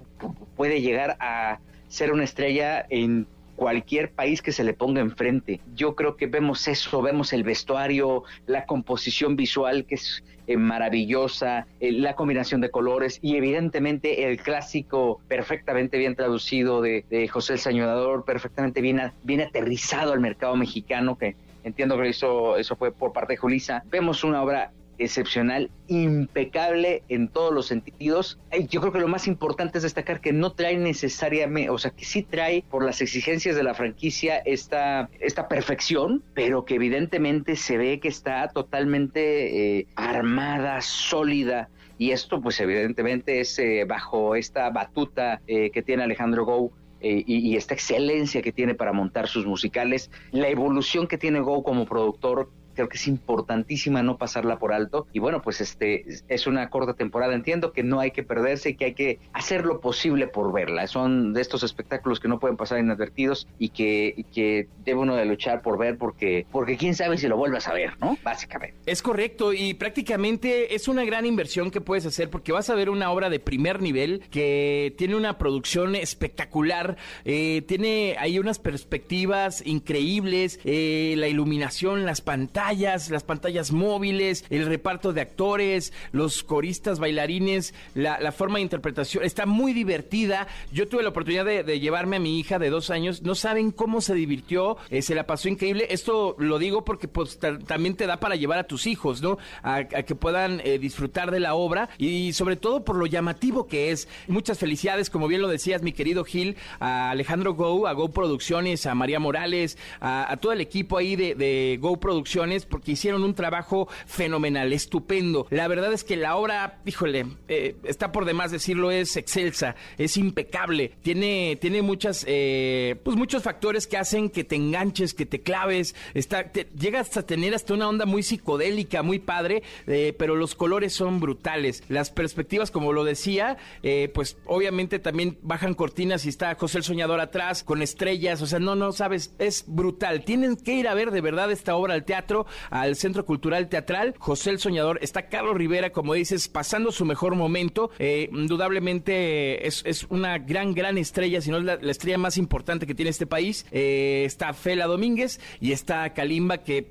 puede llegar a ser una estrella en cualquier país que se le ponga enfrente. Yo creo que vemos eso, vemos el vestuario, la composición visual que es eh, maravillosa, eh, la combinación de colores y evidentemente el clásico perfectamente bien traducido de, de José el Sañador, perfectamente bien, aterrizado al mercado mexicano que entiendo que eso, eso fue por parte de Julisa. Vemos una obra excepcional, impecable en todos los sentidos. Yo creo que lo más importante es destacar que no trae necesariamente, o sea, que sí trae por las exigencias de la franquicia esta, esta perfección, pero que evidentemente se ve que está totalmente eh, armada, sólida. Y esto, pues evidentemente es eh, bajo esta batuta eh, que tiene Alejandro Gou y, y, esta excelencia que tiene para montar sus musicales, la evolución que tiene Go como productor, creo que es importantísima no pasarla por alto. Y bueno, pues este es una corta temporada. Entiendo que no hay que perderse y que hay que hacer lo posible por verla. Son de estos espectáculos que no pueden pasar inadvertidos y que, que debe uno de luchar por ver porque, porque quién sabe si lo vuelvas a ver, ¿no? Básicamente.
Es correcto y prácticamente es una gran inversión que puedes hacer porque vas a ver una obra de primer nivel que tiene una producción espectacular, eh, tiene ahí unas perspectivas increíbles, eh, la iluminación, las pantallas las pantallas móviles, el reparto de actores, los coristas, bailarines, la, forma de interpretación. Está muy divertida. Yo tuve la oportunidad de, llevarme a mi hija de dos años. No saben cómo se divirtió, eh, se la pasó increíble. Esto lo digo porque pues también te da para llevar a tus hijos, ¿no? A, que puedan eh, disfrutar de la obra y sobre todo por lo llamativo que es. Muchas felicidades, como bien lo decías, mi querido Gil, a Alejandro Go, a Go Producciones, a María Morales, a, a todo el equipo ahí de Go Producciones porque hicieron un trabajo fenomenal, estupendo. La verdad es que la obra, híjole, eh, está por demás decirlo, es excelsa, es impecable. Tiene, tiene muchas, eh, pues muchos factores que hacen que te enganches, que te claves. Está, te, llegas a tener hasta una onda muy psicodélica, muy padre, eh, pero los colores son brutales. Las perspectivas, como lo decía, eh, pues obviamente también bajan cortinas y está José el Soñador atrás con estrellas. O sea, no, no sabes, es brutal. Tienen que ir a ver de verdad esta obra al teatro al Centro Cultural Teatral. José el Soñador, está Carlos Rivera, como dices, pasando su mejor momento. Eh, indudablemente es, es, una gran, gran estrella, si no es la, la, estrella más importante que tiene este país. Eh, está Fela Domínguez y está Kalimba, que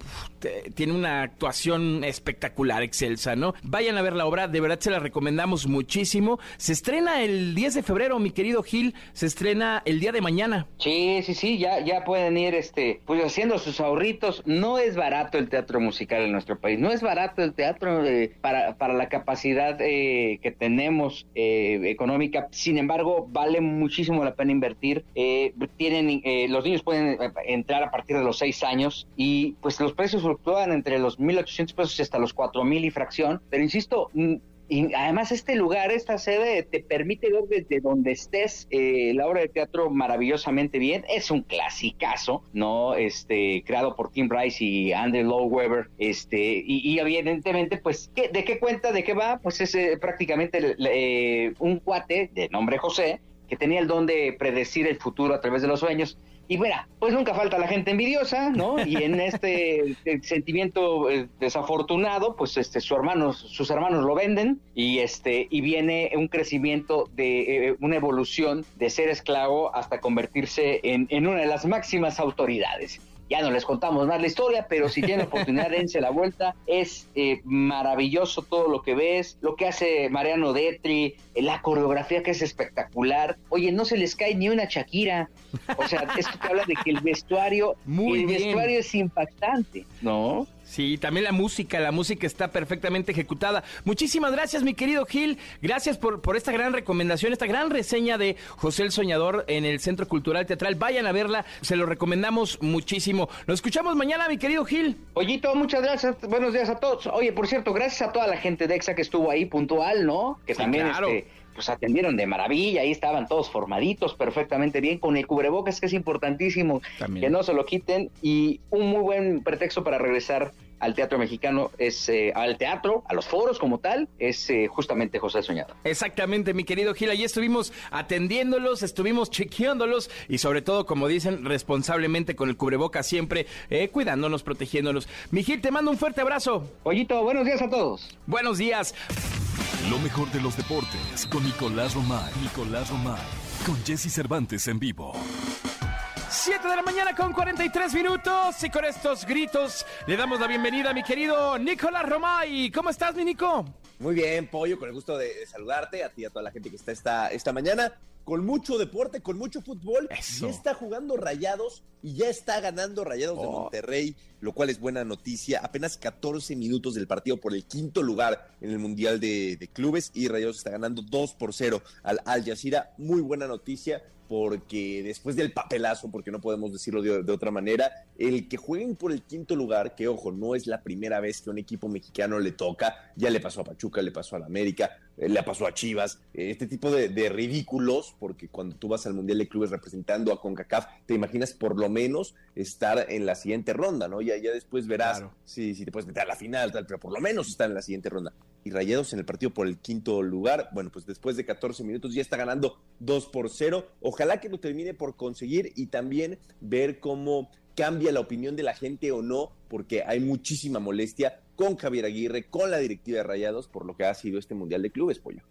tiene una actuación espectacular, excelsa, ¿no? Vayan a ver la obra, de verdad se la recomendamos muchísimo. Se estrena el 10 de febrero, mi querido Gil, se estrena el día de mañana.
Sí, sí, sí, ya, ya pueden ir este, pues haciendo sus ahorritos. No es barato el teatro musical en nuestro país. No es barato el teatro eh, para, para la capacidad eh, que tenemos eh, económica. Sin embargo, vale muchísimo la pena invertir. Eh, tienen Los niños pueden entrar a partir de los seis años y pues los precios fluctúan entre los 1.800 pesos y hasta los 4.000 y fracción. Pero insisto, y además este lugar, esta sede, te permite ver desde donde estés eh, la obra de teatro maravillosamente bien. Es un clasicazo, ¿no? Este, creado por Tim Rice y Andrew Lowe Weber. Este, y, y evidentemente, pues, ¿qué, ¿de qué cuenta? ¿De qué va? Pues es eh, prácticamente eh, un cuate de nombre José, que tenía el don de predecir el futuro a través de los sueños. Y bueno, pues nunca falta la gente envidiosa, ¿no? Y en este <laughs> sentimiento eh, desafortunado, pues este, sus hermanos, sus hermanos lo venden y este y viene un crecimiento de eh, una evolución de ser esclavo hasta convertirse en, en una de las máximas autoridades. Ya no les contamos más la historia, pero si tienen oportunidad, <laughs> dense la vuelta. Es eh, maravilloso todo lo que ves, lo que hace Mariano Detri, eh, la coreografía que es espectacular. Oye, no se les cae ni una Shakira. O sea, esto te habla de que el vestuario,
Muy
el
bien.
vestuario es impactante, ¿no?
Sí, también la música, la música está perfectamente ejecutada. Muchísimas gracias, mi querido Gil. Gracias por, por esta gran recomendación, esta gran reseña de José el Soñador en el Centro Cultural Teatral. Vayan a verla, se lo recomendamos muchísimo. Nos escuchamos mañana, mi querido Gil.
Pollito, muchas gracias. Buenos días a todos. Oye, por cierto, gracias a toda la gente de EXA que estuvo ahí puntual, ¿no? Que
Sí,
también
claro.
este, pues atendieron de maravilla. Ahí estaban todos formaditos perfectamente bien con el cubrebocas, que es importantísimo
También.
que no se lo quiten. Y un muy buen pretexto para regresar al teatro mexicano es eh, al teatro, a los foros como tal, es eh, justamente José el Soñador.
Exactamente, mi querido Gil. Allí estuvimos atendiéndolos, estuvimos chequeándolos y sobre todo, como dicen, responsablemente con el cubreboca siempre, eh, cuidándonos, protegiéndonos. Mi Gil, te mando un fuerte abrazo.
Pollito, buenos días a todos.
Buenos días.
Lo mejor de los deportes con Nicolás Romay. Nicolás Romay. Con Jesse Cervantes en vivo.
7 de la mañana con 43 minutos y con estos gritos le damos la bienvenida a mi querido Nicolás Romay. ¿Cómo estás, mi Nico?
Muy bien, Pollo, con el gusto de, de saludarte, a ti y a toda la gente que está esta, esta mañana. Con mucho deporte, con mucho fútbol.
Eso.
Ya está jugando Rayados y ya está ganando Rayados de
Oh.
Monterrey, lo cual es buena noticia. Apenas 14 minutos del partido por el quinto lugar en el Mundial de, de Clubes y Rayados está ganando 2 por 0 al Al Jazeera. Muy buena noticia porque después del papelazo, porque no podemos decirlo de, de otra manera, el que jueguen por el quinto lugar, que ojo, no es la primera vez que un equipo mexicano le toca, ya le pasó a Pachuca, le pasó a la América, eh, le pasó a Chivas, eh, este tipo de, de ridículos, porque cuando tú vas al Mundial de Clubes representando a CONCACAF, te imaginas por lo menos estar en la siguiente ronda, ¿no? Ya, ya después verás
Claro.
si, si te puedes meter a la final, tal, pero por lo menos estar en la siguiente ronda. Y Rayados en el partido por el quinto lugar, bueno, pues después de 14 minutos ya está ganando 2 por 0. Ojalá que lo termine por conseguir y también ver cómo cambia la opinión de la gente o no, porque hay muchísima molestia con Javier Aguirre, con la directiva de Rayados, por lo que ha sido este Mundial de Clubes, Pollo.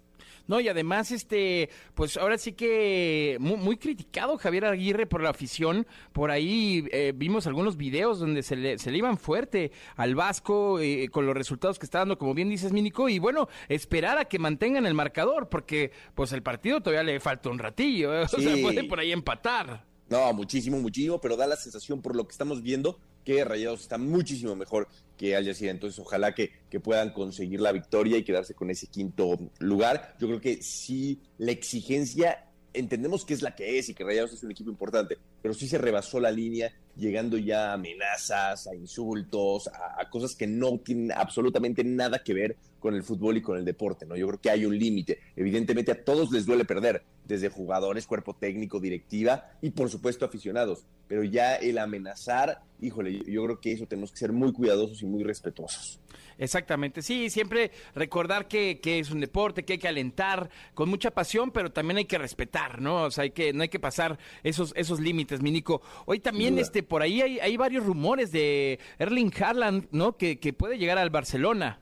No, y además, este, pues ahora sí que muy, muy criticado Javier Aguirre por la afición. Por ahí eh, vimos algunos videos donde se le, se le iban fuerte al Vasco eh, con los resultados que está dando, como bien dices, Mínico. Y bueno, esperar a que mantengan el marcador, porque pues el partido todavía le falta un ratillo. ¿eh? <laughs> O sea, por ahí empatar.
No, muchísimo, muchísimo, pero da la sensación por lo que estamos viendo que Rayados está muchísimo mejor que Al Jazeera. Entonces, ojalá que, que puedan conseguir la victoria y quedarse con ese quinto lugar. Yo creo que sí, la exigencia, entendemos que es la que es y que Rayados es un equipo importante, pero sí se rebasó la línea, llegando ya a amenazas, a insultos, a, a cosas que no tienen absolutamente nada que ver con el fútbol y con el deporte, ¿no? Yo creo que hay un límite. Evidentemente a todos les duele perder, desde jugadores, cuerpo técnico, directiva y por supuesto aficionados. Pero ya el amenazar, híjole, yo, creo que eso tenemos que ser muy cuidadosos y muy respetuosos.
Exactamente, sí, siempre recordar que, que es un deporte, que hay que alentar con mucha pasión, pero también hay que respetar, ¿no? O sea, hay que, no hay que pasar esos, esos límites, mi Nico. Hoy también,
duda.
Por ahí hay, hay varios rumores de Erling Haaland, ¿no? Que, que puede llegar al Barcelona.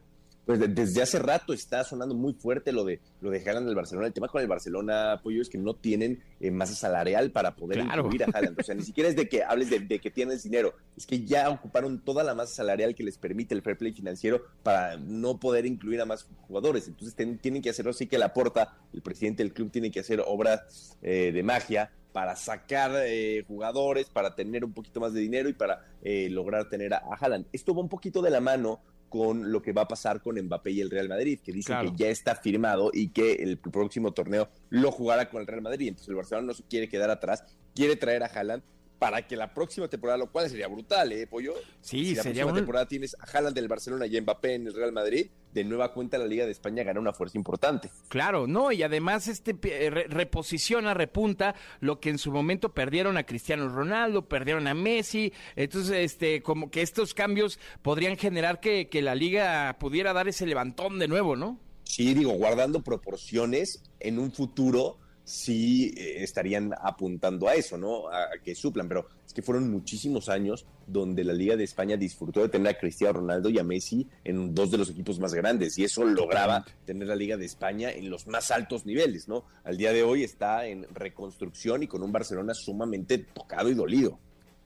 Pues de- desde hace rato está sonando muy fuerte lo de lo de Haaland del Barcelona. El tema con el Barcelona, Pollo, es que no tienen eh, masa salarial para poder
Claro.
incluir a Haaland. O sea, ni siquiera es de que hables de, de que tienes dinero. Es que ya ocuparon toda la masa salarial que les permite el fair play financiero para no poder incluir a más jugadores. Entonces ten- tienen que hacerlo así que la porta, el presidente del club tiene que hacer obras eh, de magia para sacar eh, jugadores, para tener un poquito más de dinero y para eh, lograr tener a, a Haaland. Esto va un poquito de la mano con lo que va a pasar con Mbappé y el Real Madrid, que dicen
Claro.
que ya está firmado y que el próximo torneo lo jugará con el Real Madrid. Entonces el Barcelona no se quiere quedar atrás, quiere traer a Haaland para que la próxima temporada, lo cual sería brutal, ¿eh, Pollo?
Sí,
si la
sería
próxima
un-
temporada tienes a Haaland del Barcelona y Mbappé en el Real Madrid, de nueva cuenta la Liga de España gana una fuerza importante.
Claro, no, y además este eh, re- reposiciona, repunta lo que en su momento perdieron a Cristiano Ronaldo, perdieron a Messi, entonces este como que estos cambios podrían generar que, que la liga pudiera dar ese levantón de nuevo, ¿no?
Sí, digo, guardando proporciones en un futuro, sí eh, estarían apuntando a eso, ¿no? A, a que suplan, pero es que fueron muchísimos años donde la Liga de España disfrutó de tener a Cristiano Ronaldo y a Messi en dos de los equipos más grandes y eso lograba tener la Liga de España en los más altos niveles, ¿no? Al día de hoy está en reconstrucción y con un Barcelona sumamente tocado y dolido.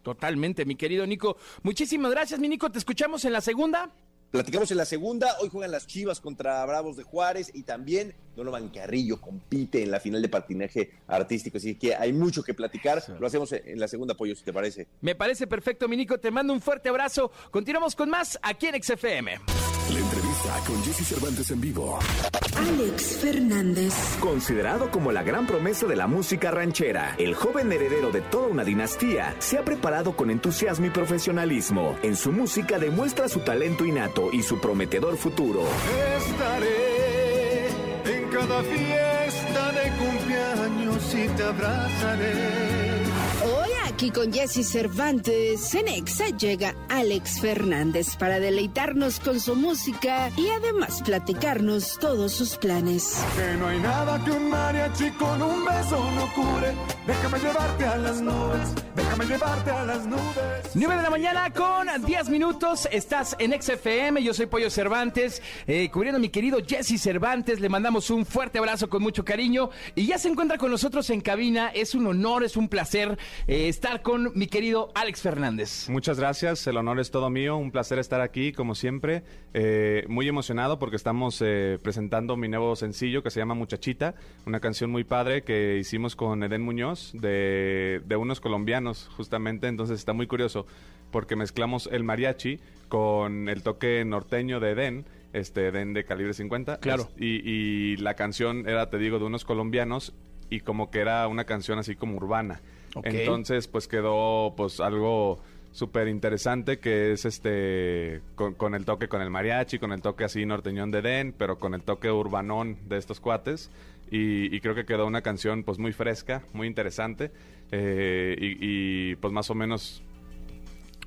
Totalmente, mi querido Nico. Muchísimas gracias, mi Nico. Te escuchamos en la segunda.
Platicamos en la segunda, hoy juegan las Chivas contra Bravos de Juárez y también Donovan Carrillo compite en la final de patinaje artístico, así que hay mucho que platicar. Lo hacemos en la segunda, Pollo, si te parece.
Me parece perfecto, mi Nico. Te mando un fuerte abrazo. Continuamos con más aquí en XFM.
Entrevista con Jesse Cervantes en vivo.
Alex Fernández.
Considerado como la gran promesa de la música ranchera, el joven heredero de toda una dinastía se ha preparado con entusiasmo y profesionalismo. En su música demuestra su talento innato y su prometedor futuro.
Estaré en cada fiesta de cumpleaños y te abrazaré.
Aquí con Jesse Cervantes en Exa llega Alex Fernández para deleitarnos con su música y además platicarnos todos sus planes.
Que no hay nada que un mariachi con un beso no cure. Déjame llevarte a las nubes, déjame llevarte a las nubes.
9 de la mañana con 10 minutos. Estás en XFM. Yo soy Pollo Cervantes, eh, cubriendo a mi querido Jesse Cervantes. Le mandamos un fuerte abrazo con mucho cariño. Y ya se encuentra con nosotros en cabina. Es un honor, es un placer eh, estar con mi querido Alex Fernández.
Muchas gracias, el honor es todo mío, un placer estar aquí como siempre, Eh, muy emocionado porque estamos eh, presentando mi nuevo sencillo que se llama Muchachita, una canción muy padre que hicimos con Eden Muñoz de, de unos colombianos justamente, entonces está muy curioso porque mezclamos el mariachi con el toque norteño de Eden. Este, Eden de calibre 50.
Claro.
Y, y la canción era, te digo, de unos colombianos y como que era una canción así como urbana. Entonces, pues quedó pues algo súper interesante que es este con, el toque con el mariachi, con el toque así norteñón de Den, pero con el toque urbanón de estos cuates. Y, creo que quedó una canción pues muy fresca, muy interesante. eh, y, pues más o menos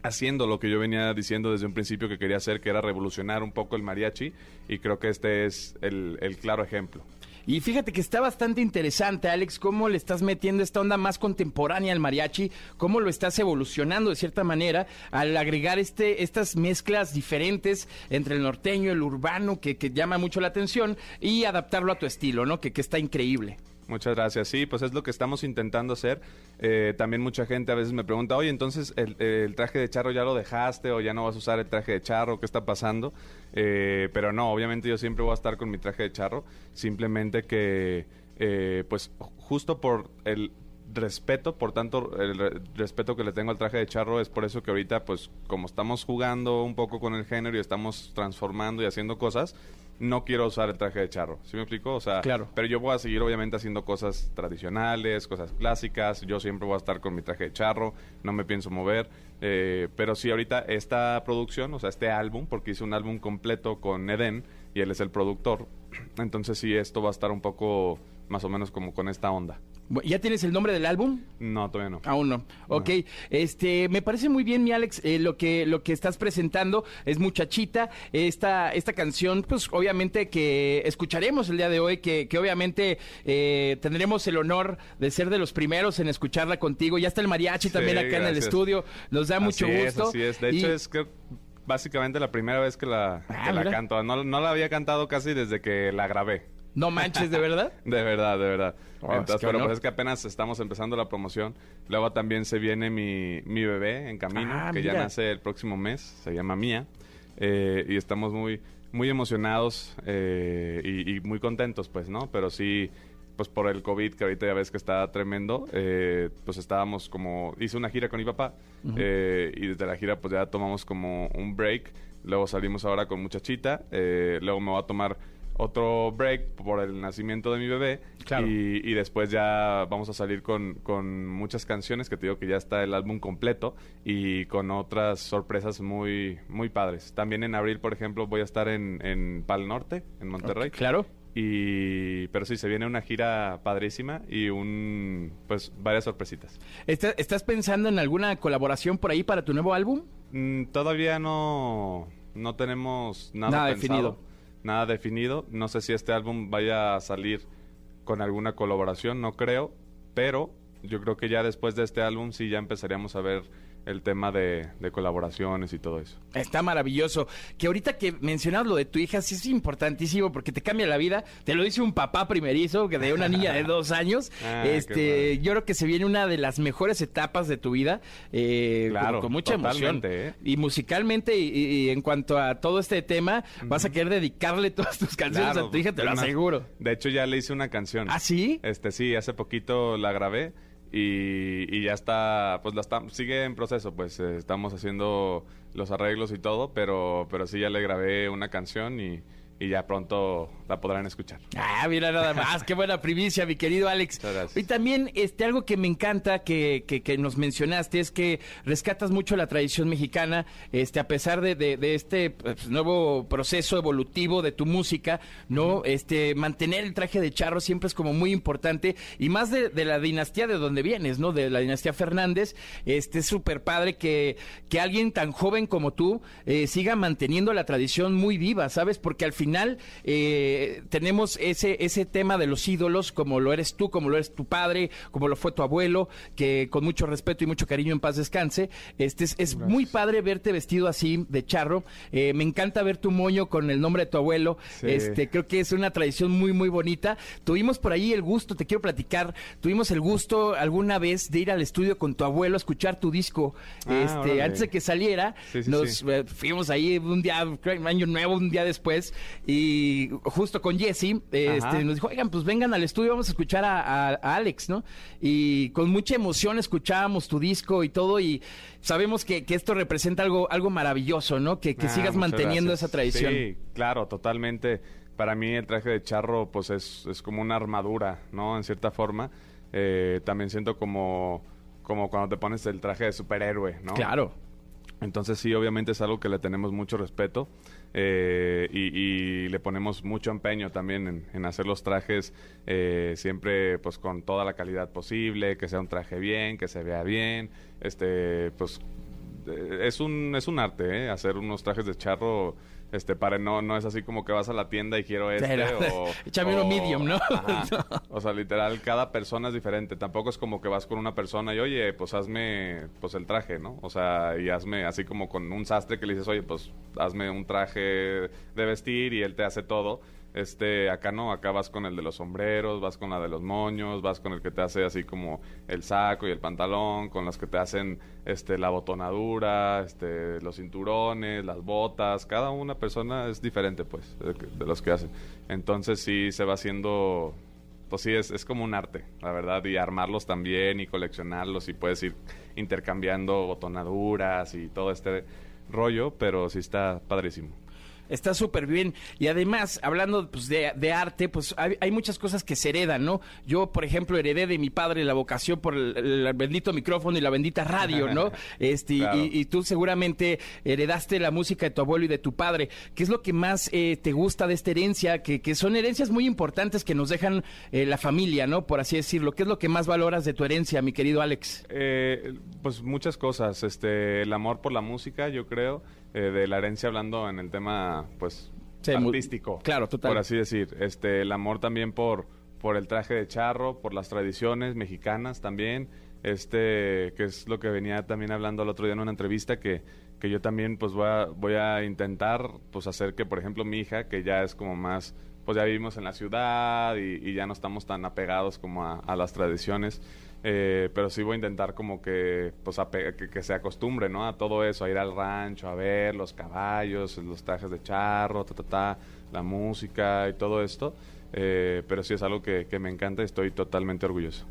haciendo lo que yo venía diciendo desde un principio que quería hacer, que era revolucionar un poco el mariachi. Y creo que este es el claro ejemplo.
Y fíjate que está bastante interesante, Alex, cómo le estás metiendo esta onda más contemporánea al mariachi, cómo lo estás evolucionando de cierta manera al agregar este, estas mezclas diferentes entre el norteño, el urbano, que, que llama mucho la atención, y adaptarlo a tu estilo, ¿no? Que, que está increíble.
Muchas gracias. Sí, pues es lo que estamos intentando hacer. Eh, también mucha gente a veces me pregunta, oye, entonces el, traje de charro ya lo dejaste o ya no vas a usar el traje de charro, ¿qué está pasando? Eh, pero no, obviamente yo siempre voy a estar con mi traje de charro. Simplemente que, eh, pues justo por el respeto, por tanto, el re- respeto que le tengo al traje de charro es por eso que ahorita, pues como estamos jugando un poco con el género y estamos transformando y haciendo cosas, no quiero usar el traje de charro. ¿Sí me explico? O sea,
Claro.
pero yo voy a seguir obviamente haciendo cosas tradicionales, cosas clásicas. Yo siempre voy a estar con mi traje de charro, no me pienso mover. Eh, pero sí, ahorita esta producción, o sea, este álbum, porque hice un álbum completo con Eden y él es el productor. <clears throat> Entonces sí, esto va a estar un poco más o menos como con esta onda.
¿Ya tienes el nombre del álbum?
No, todavía no.
Aún no. Ok, este, me parece muy bien, mi Alex, eh, lo que lo que estás presentando es Muchachita, esta esta canción, pues obviamente que escucharemos el día de hoy, que, que obviamente eh, tendremos el honor de ser de los primeros en escucharla contigo. Ya está el mariachi también acá en el estudio, nos da mucho
es,
gusto.
así es. De
Y-
hecho, es que básicamente la primera vez que la,
Ah,
que la canto. No, no la había cantado casi desde que la grabé.
No manches, ¿de verdad? <laughs>
De verdad, de verdad.
Oh,
Entonces,
es que
pero pues es que apenas estamos empezando la promoción. Luego también se viene mi, mi bebé en camino,
Ah,
que ya nace el próximo mes. Se llama Mía. Eh, y estamos muy, muy emocionados eh, y, y muy contentos, pues, ¿no? Pero sí, pues por el COVID, que ahorita ya ves que está tremendo, eh, pues estábamos como... Hice una gira con mi papá y desde la gira pues ya tomamos como un break. Luego salimos ahora con Muchachita. luego me voy a tomar otro break por el nacimiento de mi bebé.
Claro.
Y, y después ya vamos a salir con, con muchas canciones, que te digo que ya está el álbum completo, y con otras sorpresas muy, muy padres. También en abril, por ejemplo, voy a estar en, en Pal Norte, en Monterrey.
Claro.
Y, pero sí, se viene una gira padrísima y un, pues, varias sorpresitas.
¿Está- ¿Estás pensando en alguna colaboración por ahí para tu nuevo álbum?
Mm, todavía no, no tenemos nada,
Nada
pensado,
definido.
Nada definido. No sé si este álbum vaya a salir con alguna colaboración, no creo, pero yo creo que ya después de este álbum sí ya empezaríamos a ver el tema de, de colaboraciones y todo eso.
Está maravilloso. Que ahorita que mencionas lo de tu hija, sí es importantísimo porque te cambia la vida. Te lo dice un papá primerizo, que de una <laughs> niña de dos años.
Ah,
este, yo creo que se viene una de las mejores etapas de tu vida. eh,
Claro,
con, con mucha emoción.
¿eh?
Y musicalmente, y, y en cuanto a todo este tema, vas a querer dedicarle <laughs> todas tus canciones
Claro,
a tu hija, te lo aseguro.
De hecho, ya le hice una canción.
¿Ah, sí?
Este, sí, hace poquito la grabé y, y ya está, pues la está, sigue en proceso, pues eh, estamos haciendo los arreglos y todo, pero, pero sí ya le grabé una canción y, y ya pronto la podrán escuchar.
Ah, mira nada más, qué buena primicia, mi querido Alex. Y también este algo que me encanta que, que, que nos mencionaste es que rescatas mucho la tradición mexicana, este a pesar de, de, de este pues, nuevo proceso evolutivo de tu música, ¿no? Este mantener el traje de charro siempre es como muy importante y más de, de la dinastía de donde vienes, ¿no? De la dinastía Fernández, este es súper padre que, que alguien tan joven como tú eh, siga manteniendo la tradición muy viva, ¿sabes? Porque al final eh, tenemos ese, ese tema de los ídolos, como lo eres tú, como lo eres tu padre, como lo fue tu abuelo, que con mucho respeto y mucho cariño en paz descanse. Este es, es muy padre verte vestido así de charro. Eh, me encanta ver tu moño con el nombre de tu abuelo.
Sí.
Este, creo que es una tradición muy, muy bonita. Tuvimos por ahí el gusto, te quiero platicar, tuvimos el gusto alguna vez de ir al estudio con tu abuelo a escuchar tu disco.
Ah,
este,
órale.
antes de que saliera,
Sí, sí,
nos eh, fuimos ahí un día, creo, un año nuevo, un día después, y justo con Jesse, este, nos dijo, oigan, pues vengan al estudio, vamos a escuchar a, a- a Alex, ¿no? Y con mucha emoción escuchábamos tu disco y todo, y sabemos que, que esto representa algo, algo maravilloso, ¿no? Que, que
Ah,
sigas manteniendo
gracias.
esa tradición.
Sí, claro, totalmente. Para mí el traje de charro pues es, es como una armadura, ¿no? En cierta forma. Eh, también siento como, como cuando te pones el traje de superhéroe, ¿no?
Claro.
Entonces sí, obviamente es algo que le tenemos mucho respeto eh, y, le ponemos mucho empeño también en, en hacer los trajes eh, siempre pues con toda la calidad posible, que sea un traje bien, que se vea bien, este pues eh, es un es un arte, ¿eh? hacer unos trajes de charro. Este, para no, no es así como que vas a la tienda y quiero este
Pero,
o... <laughs>
échame uno medium, ¿no?
Ajá. <laughs> O sea, literal, cada persona es diferente. Tampoco es como que vas con una persona y, oye, pues hazme pues el traje, ¿no? O sea, y hazme así como con un sastre que le dices, oye, pues hazme un traje de vestir y él te hace todo. Este, acá no, acá vas con el de los sombreros, vas con la de los moños, vas con el que te hace así como el saco y el pantalón, con los que te hacen este la botonadura, este los cinturones, las botas, cada una persona es diferente pues de, de los que hacen. Entonces sí se va haciendo pues sí, es, es como un arte, la verdad, y armarlos también y coleccionarlos y puedes ir intercambiando botonaduras y todo este rollo, pero sí está padrísimo.
Está súper bien. Y además, hablando pues, de, de arte, pues hay, hay muchas cosas que se heredan, ¿no? Yo, por ejemplo, heredé de mi padre la vocación por el, el bendito micrófono y la bendita radio, ¿no? <laughs> Este,
Claro.
y, y tú seguramente heredaste la música de tu abuelo y de tu padre. ¿Qué es lo que más eh, te gusta de esta herencia? Que, que son herencias muy importantes que nos dejan eh, la familia, ¿no? Por así decirlo. ¿Qué es lo que más valoras de tu herencia, mi querido Alex?
Eh, pues muchas cosas, este, el amor por la música, yo creo, eh, de la herencia hablando en el tema, pues,
Sí,
artístico.
claro, total.
Por así decir, este, el amor también por, por el traje de charro, por las tradiciones mexicanas también, este, que es lo que venía también hablando el otro día en una entrevista, que, que yo también, pues, voy a, voy a intentar, pues, hacer que, por ejemplo, mi hija, que ya es como más, pues, ya vivimos en la ciudad y, y ya no estamos tan apegados como a, a las tradiciones, eh, pero sí voy a intentar como que, pues, que, que se acostumbre, ¿no? A todo eso, a ir al rancho, a ver los caballos, los trajes de charro, ta, ta, ta, la música y todo esto. Eh, pero sí es algo que, que me encanta y estoy totalmente orgulloso.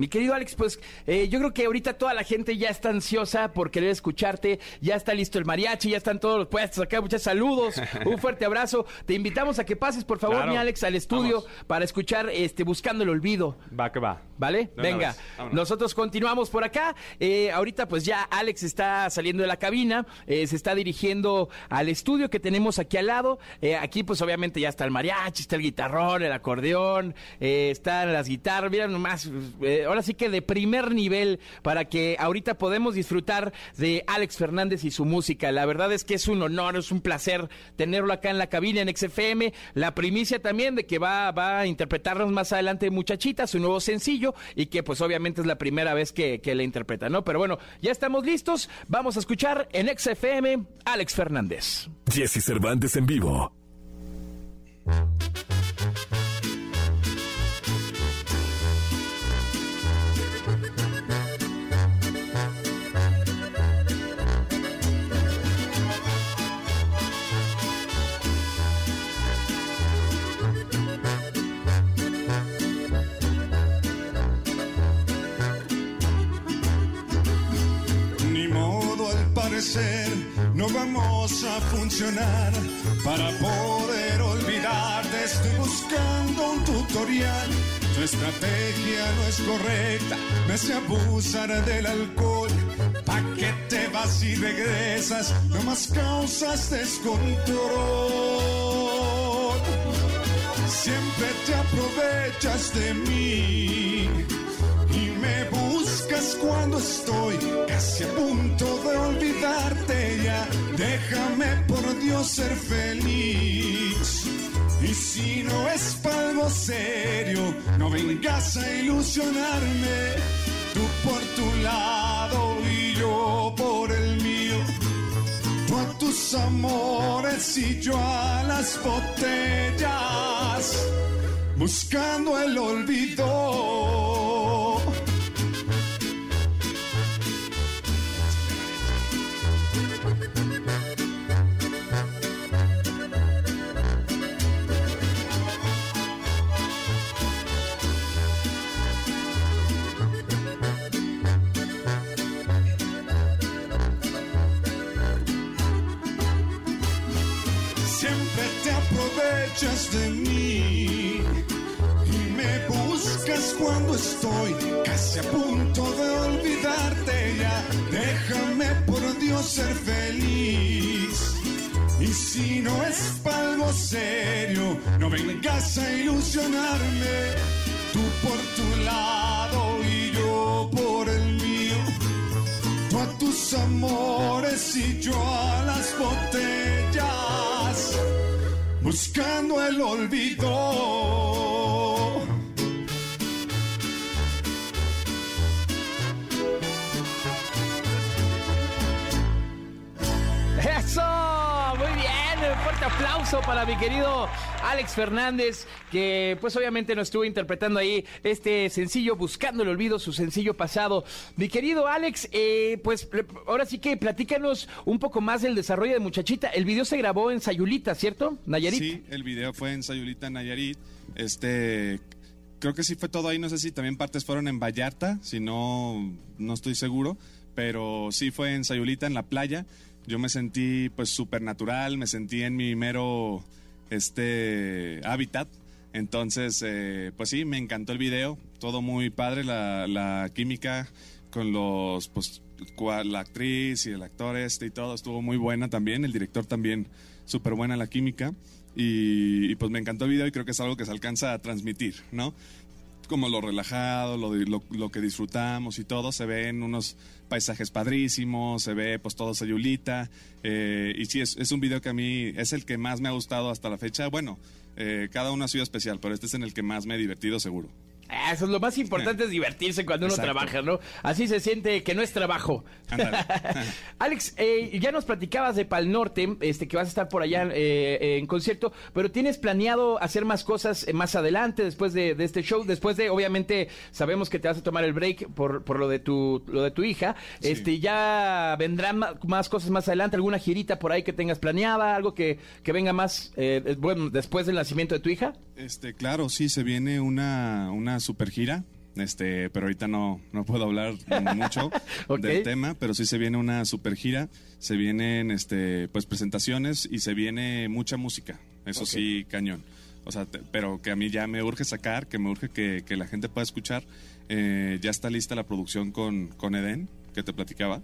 Mi querido Alex, pues eh, yo creo que ahorita toda la gente ya está ansiosa por querer escucharte, ya está listo el mariachi, ya están todos los puestos acá, muchos saludos, <laughs> un fuerte abrazo. Te invitamos a que pases, por favor,
Claro.
mi Alex, al estudio
Vamos.
para escuchar este Buscando el Olvido.
Va que va.
¿Vale?
De
Venga, nosotros continuamos por acá. Eh, ahorita pues ya Alex está saliendo de la cabina, eh, se está dirigiendo al estudio que tenemos aquí al lado. Aquí pues obviamente ya está el mariachi, está el guitarrón, el acordeón, están las guitarras. Mira nomás, eh, ahora sí que de primer nivel para que ahorita podemos disfrutar de Alex Fernández y su música. La verdad es que es un honor, es un placer tenerlo acá en la cabina en XFM. La primicia también de que va, va a interpretarnos más adelante Muchachita, su nuevo sencillo, y que pues obviamente es la primera vez que, que le interpreta, ¿no? Pero bueno, ya estamos listos. Vamos a escuchar en XFM Alex Fernández.
Jesse Cervantes en vivo.
No vamos a funcionar. Para poder olvidarte estoy buscando un tutorial. Tu estrategia no es correcta, me hace abusar del alcohol. ¿Pa' qué te vas y regresas? No más causas descontrol. Siempre te aprovechas de mí y me buscas cuando estoy casi a punto de olvidarte ya. Déjame por Dios ser feliz. Y si no es para algo serio, no vengas a ilusionarme. Tú por tu lado y yo por el mío. Tú a tus amores y yo a las botellas, buscando el olvido. De mí y me buscas cuando estoy casi a punto de olvidarte ya. Déjame por Dios ser feliz. Y si no es para algo serio, no vengas a ilusionarme. Tú por tu lado y yo por el mío. Tú a tus amores y yo a las botellas, buscando el olvido.
Aplauso para mi querido Alex Fernández, que pues obviamente nos estuvo interpretando ahí este sencillo, Buscando el Olvido, su sencillo pasado. Mi querido Alex, eh, pues ahora sí que platícanos un poco más del desarrollo de Muchachita. El video se grabó en Sayulita, ¿cierto? Nayarit.
Sí, el video fue en Sayulita, Nayarit. Este, creo que sí fue todo ahí. No sé si también partes fueron en Vallarta, si no, no estoy seguro. Pero sí fue en Sayulita, en la playa. Yo me sentí pues súper natural, me sentí en mi mero este, hábitat. Entonces, eh, pues sí, me encantó el video. Todo muy padre, la, la química con los, pues, la actriz y el actor este y todo estuvo muy buena también. El director también, súper buena la química. Y, pues me encantó el video y creo que es algo que se alcanza a transmitir, ¿no? Como lo relajado, lo, lo, lo que disfrutamos y todo, se ven unos paisajes padrísimos, se ve pues todo Sayulita. eh, y sí, es, es un video que a mí es el que más me ha gustado hasta la fecha. Bueno, eh, cada uno ha sido especial, pero este es en el que más me he divertido seguro.
Ah, Eso es lo más importante, es divertirse cuando uno
Exacto.
trabaja, ¿no? Así se siente que no es trabajo. <laughs> Alex, eh, ya nos platicabas de Pal Norte, este, que vas a estar por allá eh, en concierto, pero ¿tienes planeado hacer más cosas eh, más adelante, después de, de este show? Después de, obviamente, sabemos que te vas a tomar el break por, por lo de tu lo de tu hija. Este, ¿Ya vendrán más cosas más adelante? ¿Alguna girita por ahí que tengas planeada? ¿Algo que, que venga más, eh, eh, bueno, después del nacimiento de tu hija?
Este, claro, sí, se viene una, una super gira. Este, pero ahorita no, no puedo hablar mucho <laughs> del tema, pero sí se viene una super gira, se vienen este, pues presentaciones y se viene mucha música. Eso sí, cañón. O sea, te- pero que a mí ya me urge sacar, que me urge que, que la gente pueda escuchar. Eh, ya está lista la producción con, con Eden, que te platicaba.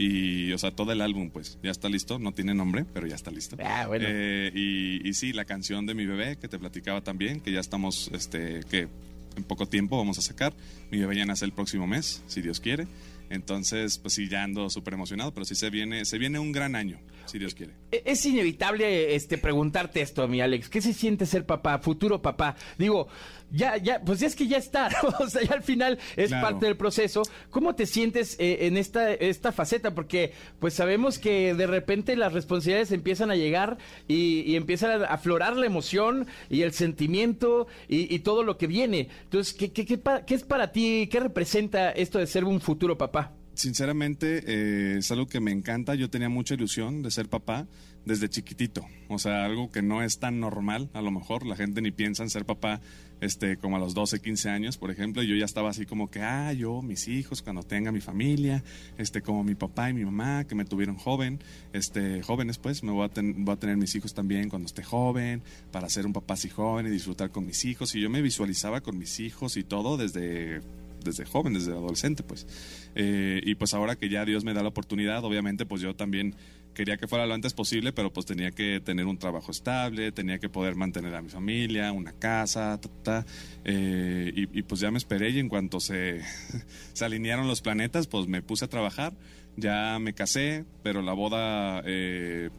Y, o sea, todo el álbum, pues, ya está listo. No tiene nombre, pero ya está listo.
Ah, bueno.
Eh, y, y sí, la canción de mi bebé, que te platicaba también, que ya estamos, este, que en poco tiempo vamos a sacar. Mi bebé ya nace el próximo mes, si Dios quiere. Entonces, pues sí, ya ando súper emocionado, pero sí se viene, se viene un gran año, si Dios quiere.
E- Es inevitable este preguntarte esto, mi Alex. ¿Qué se siente ser papá, futuro papá? Digo, ya, ya, pues es que ya está, <laughs> ¿no? o sea, ya al final es
Claro.
parte del proceso. ¿Cómo te sientes eh, en esta, esta faceta? Porque, pues sabemos que de repente las responsabilidades empiezan a llegar y, y empiezan a aflorar la emoción y el sentimiento y, y todo lo que viene. Entonces, ¿qué, qué, qué qué es para ti? ¿Qué representa esto de ser un futuro papá?
Sinceramente, eh, es algo que me encanta. Yo tenía mucha ilusión de ser papá desde chiquitito. O sea, algo que no es tan normal, a lo mejor. La gente ni piensa en ser papá este, como a los 12, 15 años, por ejemplo. Y yo ya estaba así como que, ah, yo, mis hijos, cuando tenga mi familia, este, como mi papá y mi mamá, que me tuvieron joven, este, jóvenes, pues, me voy a, voy a tener mis hijos también cuando esté joven, para ser un papá así joven y disfrutar con mis hijos. Y yo me visualizaba con mis hijos y todo desde desde joven, desde adolescente, pues. Eh, y pues ahora que ya Dios me da la oportunidad, obviamente, pues yo también quería que fuera lo antes posible, pero pues tenía que tener un trabajo estable, tenía que poder mantener a mi familia, una casa, ta, ta. Eh, y, pues ya me esperé y en cuanto se, <laughs> se alinearon los planetas, pues me puse a trabajar, ya me casé, pero la boda... eh,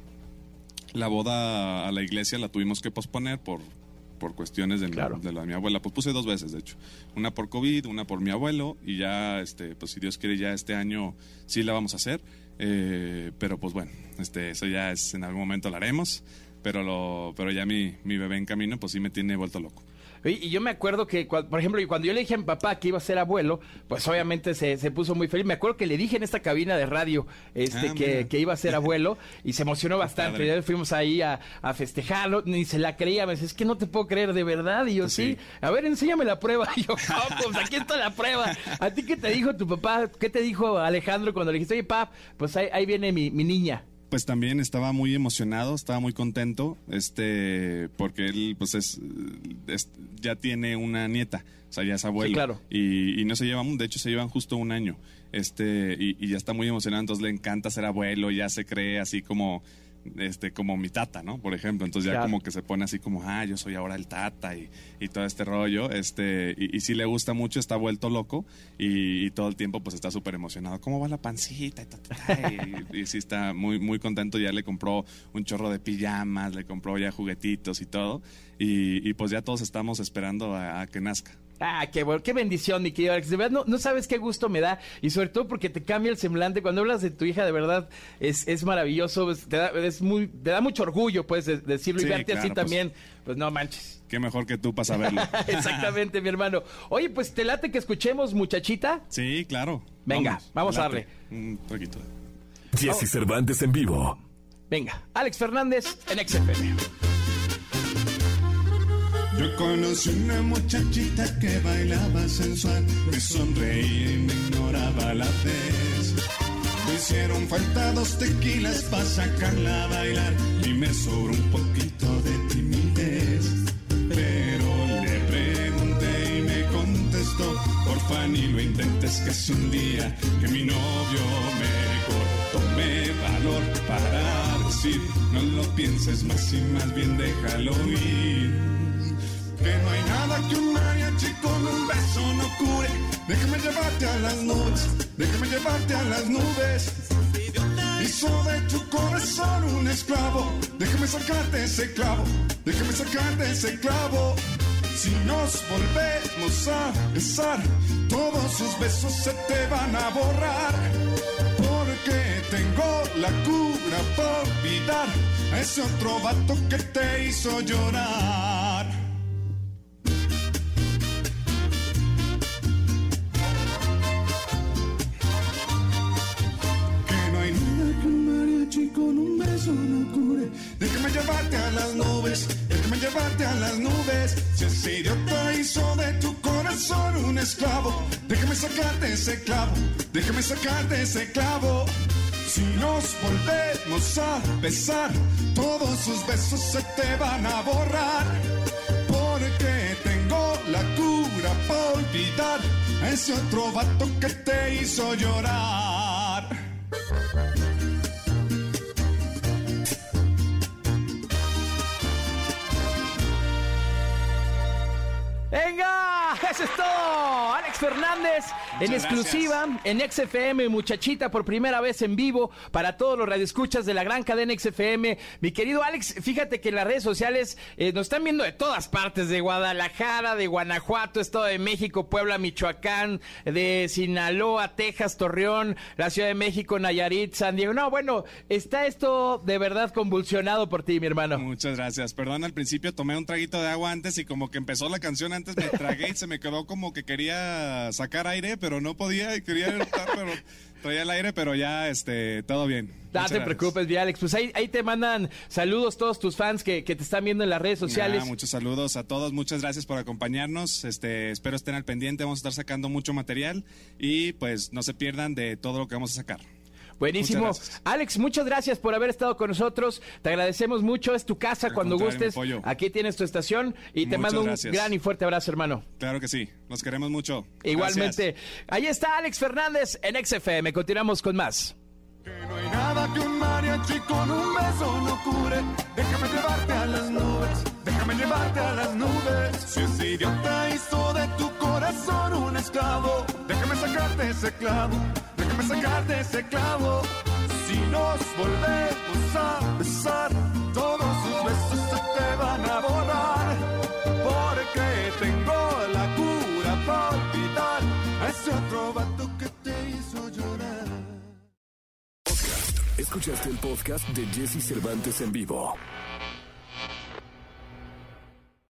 la boda a la iglesia la tuvimos que posponer por, por cuestiones de, mi-
Claro.
de la de mi abuela. Pues puse dos veces, de hecho. Una por COVID, una por mi abuelo. Y ya, este, pues si Dios quiere, ya este año sí la vamos a hacer. Eh, pero pues bueno, este, eso ya es, en algún momento lo haremos. Pero, lo, pero ya mi, mi bebé en camino, pues sí me tiene vuelto loco.
Y yo me acuerdo que, por ejemplo, cuando yo le dije a mi papá que iba a ser abuelo, pues obviamente se, se puso muy feliz. Me acuerdo que le dije en esta cabina de radio este,
Ah,
que, que iba a ser abuelo <laughs> y se emocionó bastante. Ya fuimos ahí a, a festejarlo, ni se la creía. Me dice, es que no te puedo creer de verdad. Y yo,
Pues
sí.
sí.
a ver, enséñame la prueba. <laughs> Y yo, "¿Cómo? pues aquí está la prueba. ¿A ti qué te dijo tu papá? ¿Qué te dijo Alejandro cuando le dijiste, oye, pap, pues ahí, ahí viene mi, mi niña?
Pues también estaba muy emocionado, estaba muy contento, este, porque él, pues es, es- ya tiene una nieta, o sea, ya es abuelo.
Sí, claro.
Y, y no se llevan, de hecho se llevan justo un año, este, y, y ya está muy emocionado, entonces le encanta ser abuelo, ya se cree así como, este, como mi tata, ¿no? Por ejemplo, entonces ya
Claro.
como que se pone así como, ah, yo soy ahora el tata y, y todo este rollo, este, y, y sí le gusta mucho, está vuelto loco y, y todo el tiempo pues está súper emocionado, ¿cómo va la pancita? Y, ta, ta, ta, y- <laughs> y sí está muy, muy contento, ya le compró un chorro de pijamas, le compró ya juguetitos y todo, y, y pues ya todos estamos esperando a- a que nazca.
Ah, qué bueno, qué bendición, mi querido Alex. De verdad, no, no sabes qué gusto me da. Y sobre todo porque te cambia el semblante. Cuando hablas de tu hija, de verdad, es, es maravilloso. es- te, da, es muy, te da mucho orgullo, pues, de- decirlo. y verte así
pues.
también. Pues no manches.
Qué mejor que tú para saberlo. <laughs>
Exactamente, mi hermano. Oye, pues, ¿te late que escuchemos, muchachita?
Sí, claro.
Venga, vamos a
late. Un.
Jesse Cervantes en vivo.
Venga, Alex Fernández en XFM.
Yo conocí una muchachita que bailaba sensual, me sonreía y me ignoraba la vez. Me hicieron falta dos tequilas para sacarla a bailar y me sobró un poquito de timidez. Pero le pregunté y me contestó, porfa ni lo intentes que es un día que mi novio me cortó. Valor para decir, no lo pienses más y más bien déjalo ir. Que no hay nada que un mariachi con un beso no cure. Déjame llevarte a las nubes, déjame llevarte a las nubes. Hizo de tu corazón un esclavo. Déjame sacarte ese clavo, déjame sacarte ese clavo. Si nos volvemos a besar, todos sus besos se te van a borrar. Porque tengo la cura para olvidar a ese otro vato que te hizo llorar. Con un beso no cure. Déjame llevarte a las nubes, déjame llevarte a las nubes. Si ese idiota hizo de tu corazón un esclavo, déjame sacarte ese clavo, déjame sacarte ese clavo. Si nos volvemos a besar, todos sus besos se te van a borrar. Porque tengo la cura para olvidar a ese otro vato que te hizo llorar.
Fernández en exclusiva en XFM, muchachita, por primera vez en vivo para todos los radioescuchas de la gran cadena XFM. Mi querido Alex, fíjate que en las redes sociales eh, nos están viendo de todas partes, de Guadalajara, de Guanajuato, Estado de México, Puebla, Michoacán, de Sinaloa, Texas, Torreón, la Ciudad de México, Nayarit, San Diego. No, bueno, está esto de verdad convulsionado por ti, mi hermano.
Muchas gracias. Perdón, al principio tomé un traguito de agua antes y como que empezó la canción antes me tragué y se me quedó como que quería sacar aire, pero no podía y quería eructar, <laughs> pero traía el aire, pero ya este todo bien.
No te preocupes, vi Alex. Pues ahí, ahí te mandan saludos todos tus fans que, que te están viendo en las redes sociales.
Nada, muchos saludos a todos, muchas gracias por acompañarnos. Este, espero estén al pendiente, vamos a estar sacando mucho material y pues no se pierdan de todo lo que vamos a sacar.
Buenísimo.
Muchas gracias.
Alex, muchas gracias por haber estado con nosotros. Te agradecemos mucho. Es tu casa
Al
cuando gustes. Aquí tienes tu estación y te
Muchas
mando un
gracias.
gran y fuerte abrazo, hermano.
Claro que sí, los queremos mucho.
Igualmente. Ahí está Alex Fernández en XFM. Continuamos con más.
No hay nada que un mariachi con un beso no cure. Déjame llevarte a las nubes, déjame llevarte a las nubes. Si ese idiota hizo de tu corazón un esclavo, déjame sacarte ese clavo, déjame sacarte ese clavo. Si nos volvemos a besar, todos sus besos se te van a borrar. Porque tengo la cura para olvidar a ese otro vato que te hizo llorar.
Escuchaste el podcast de Jesse Cervantes en vivo.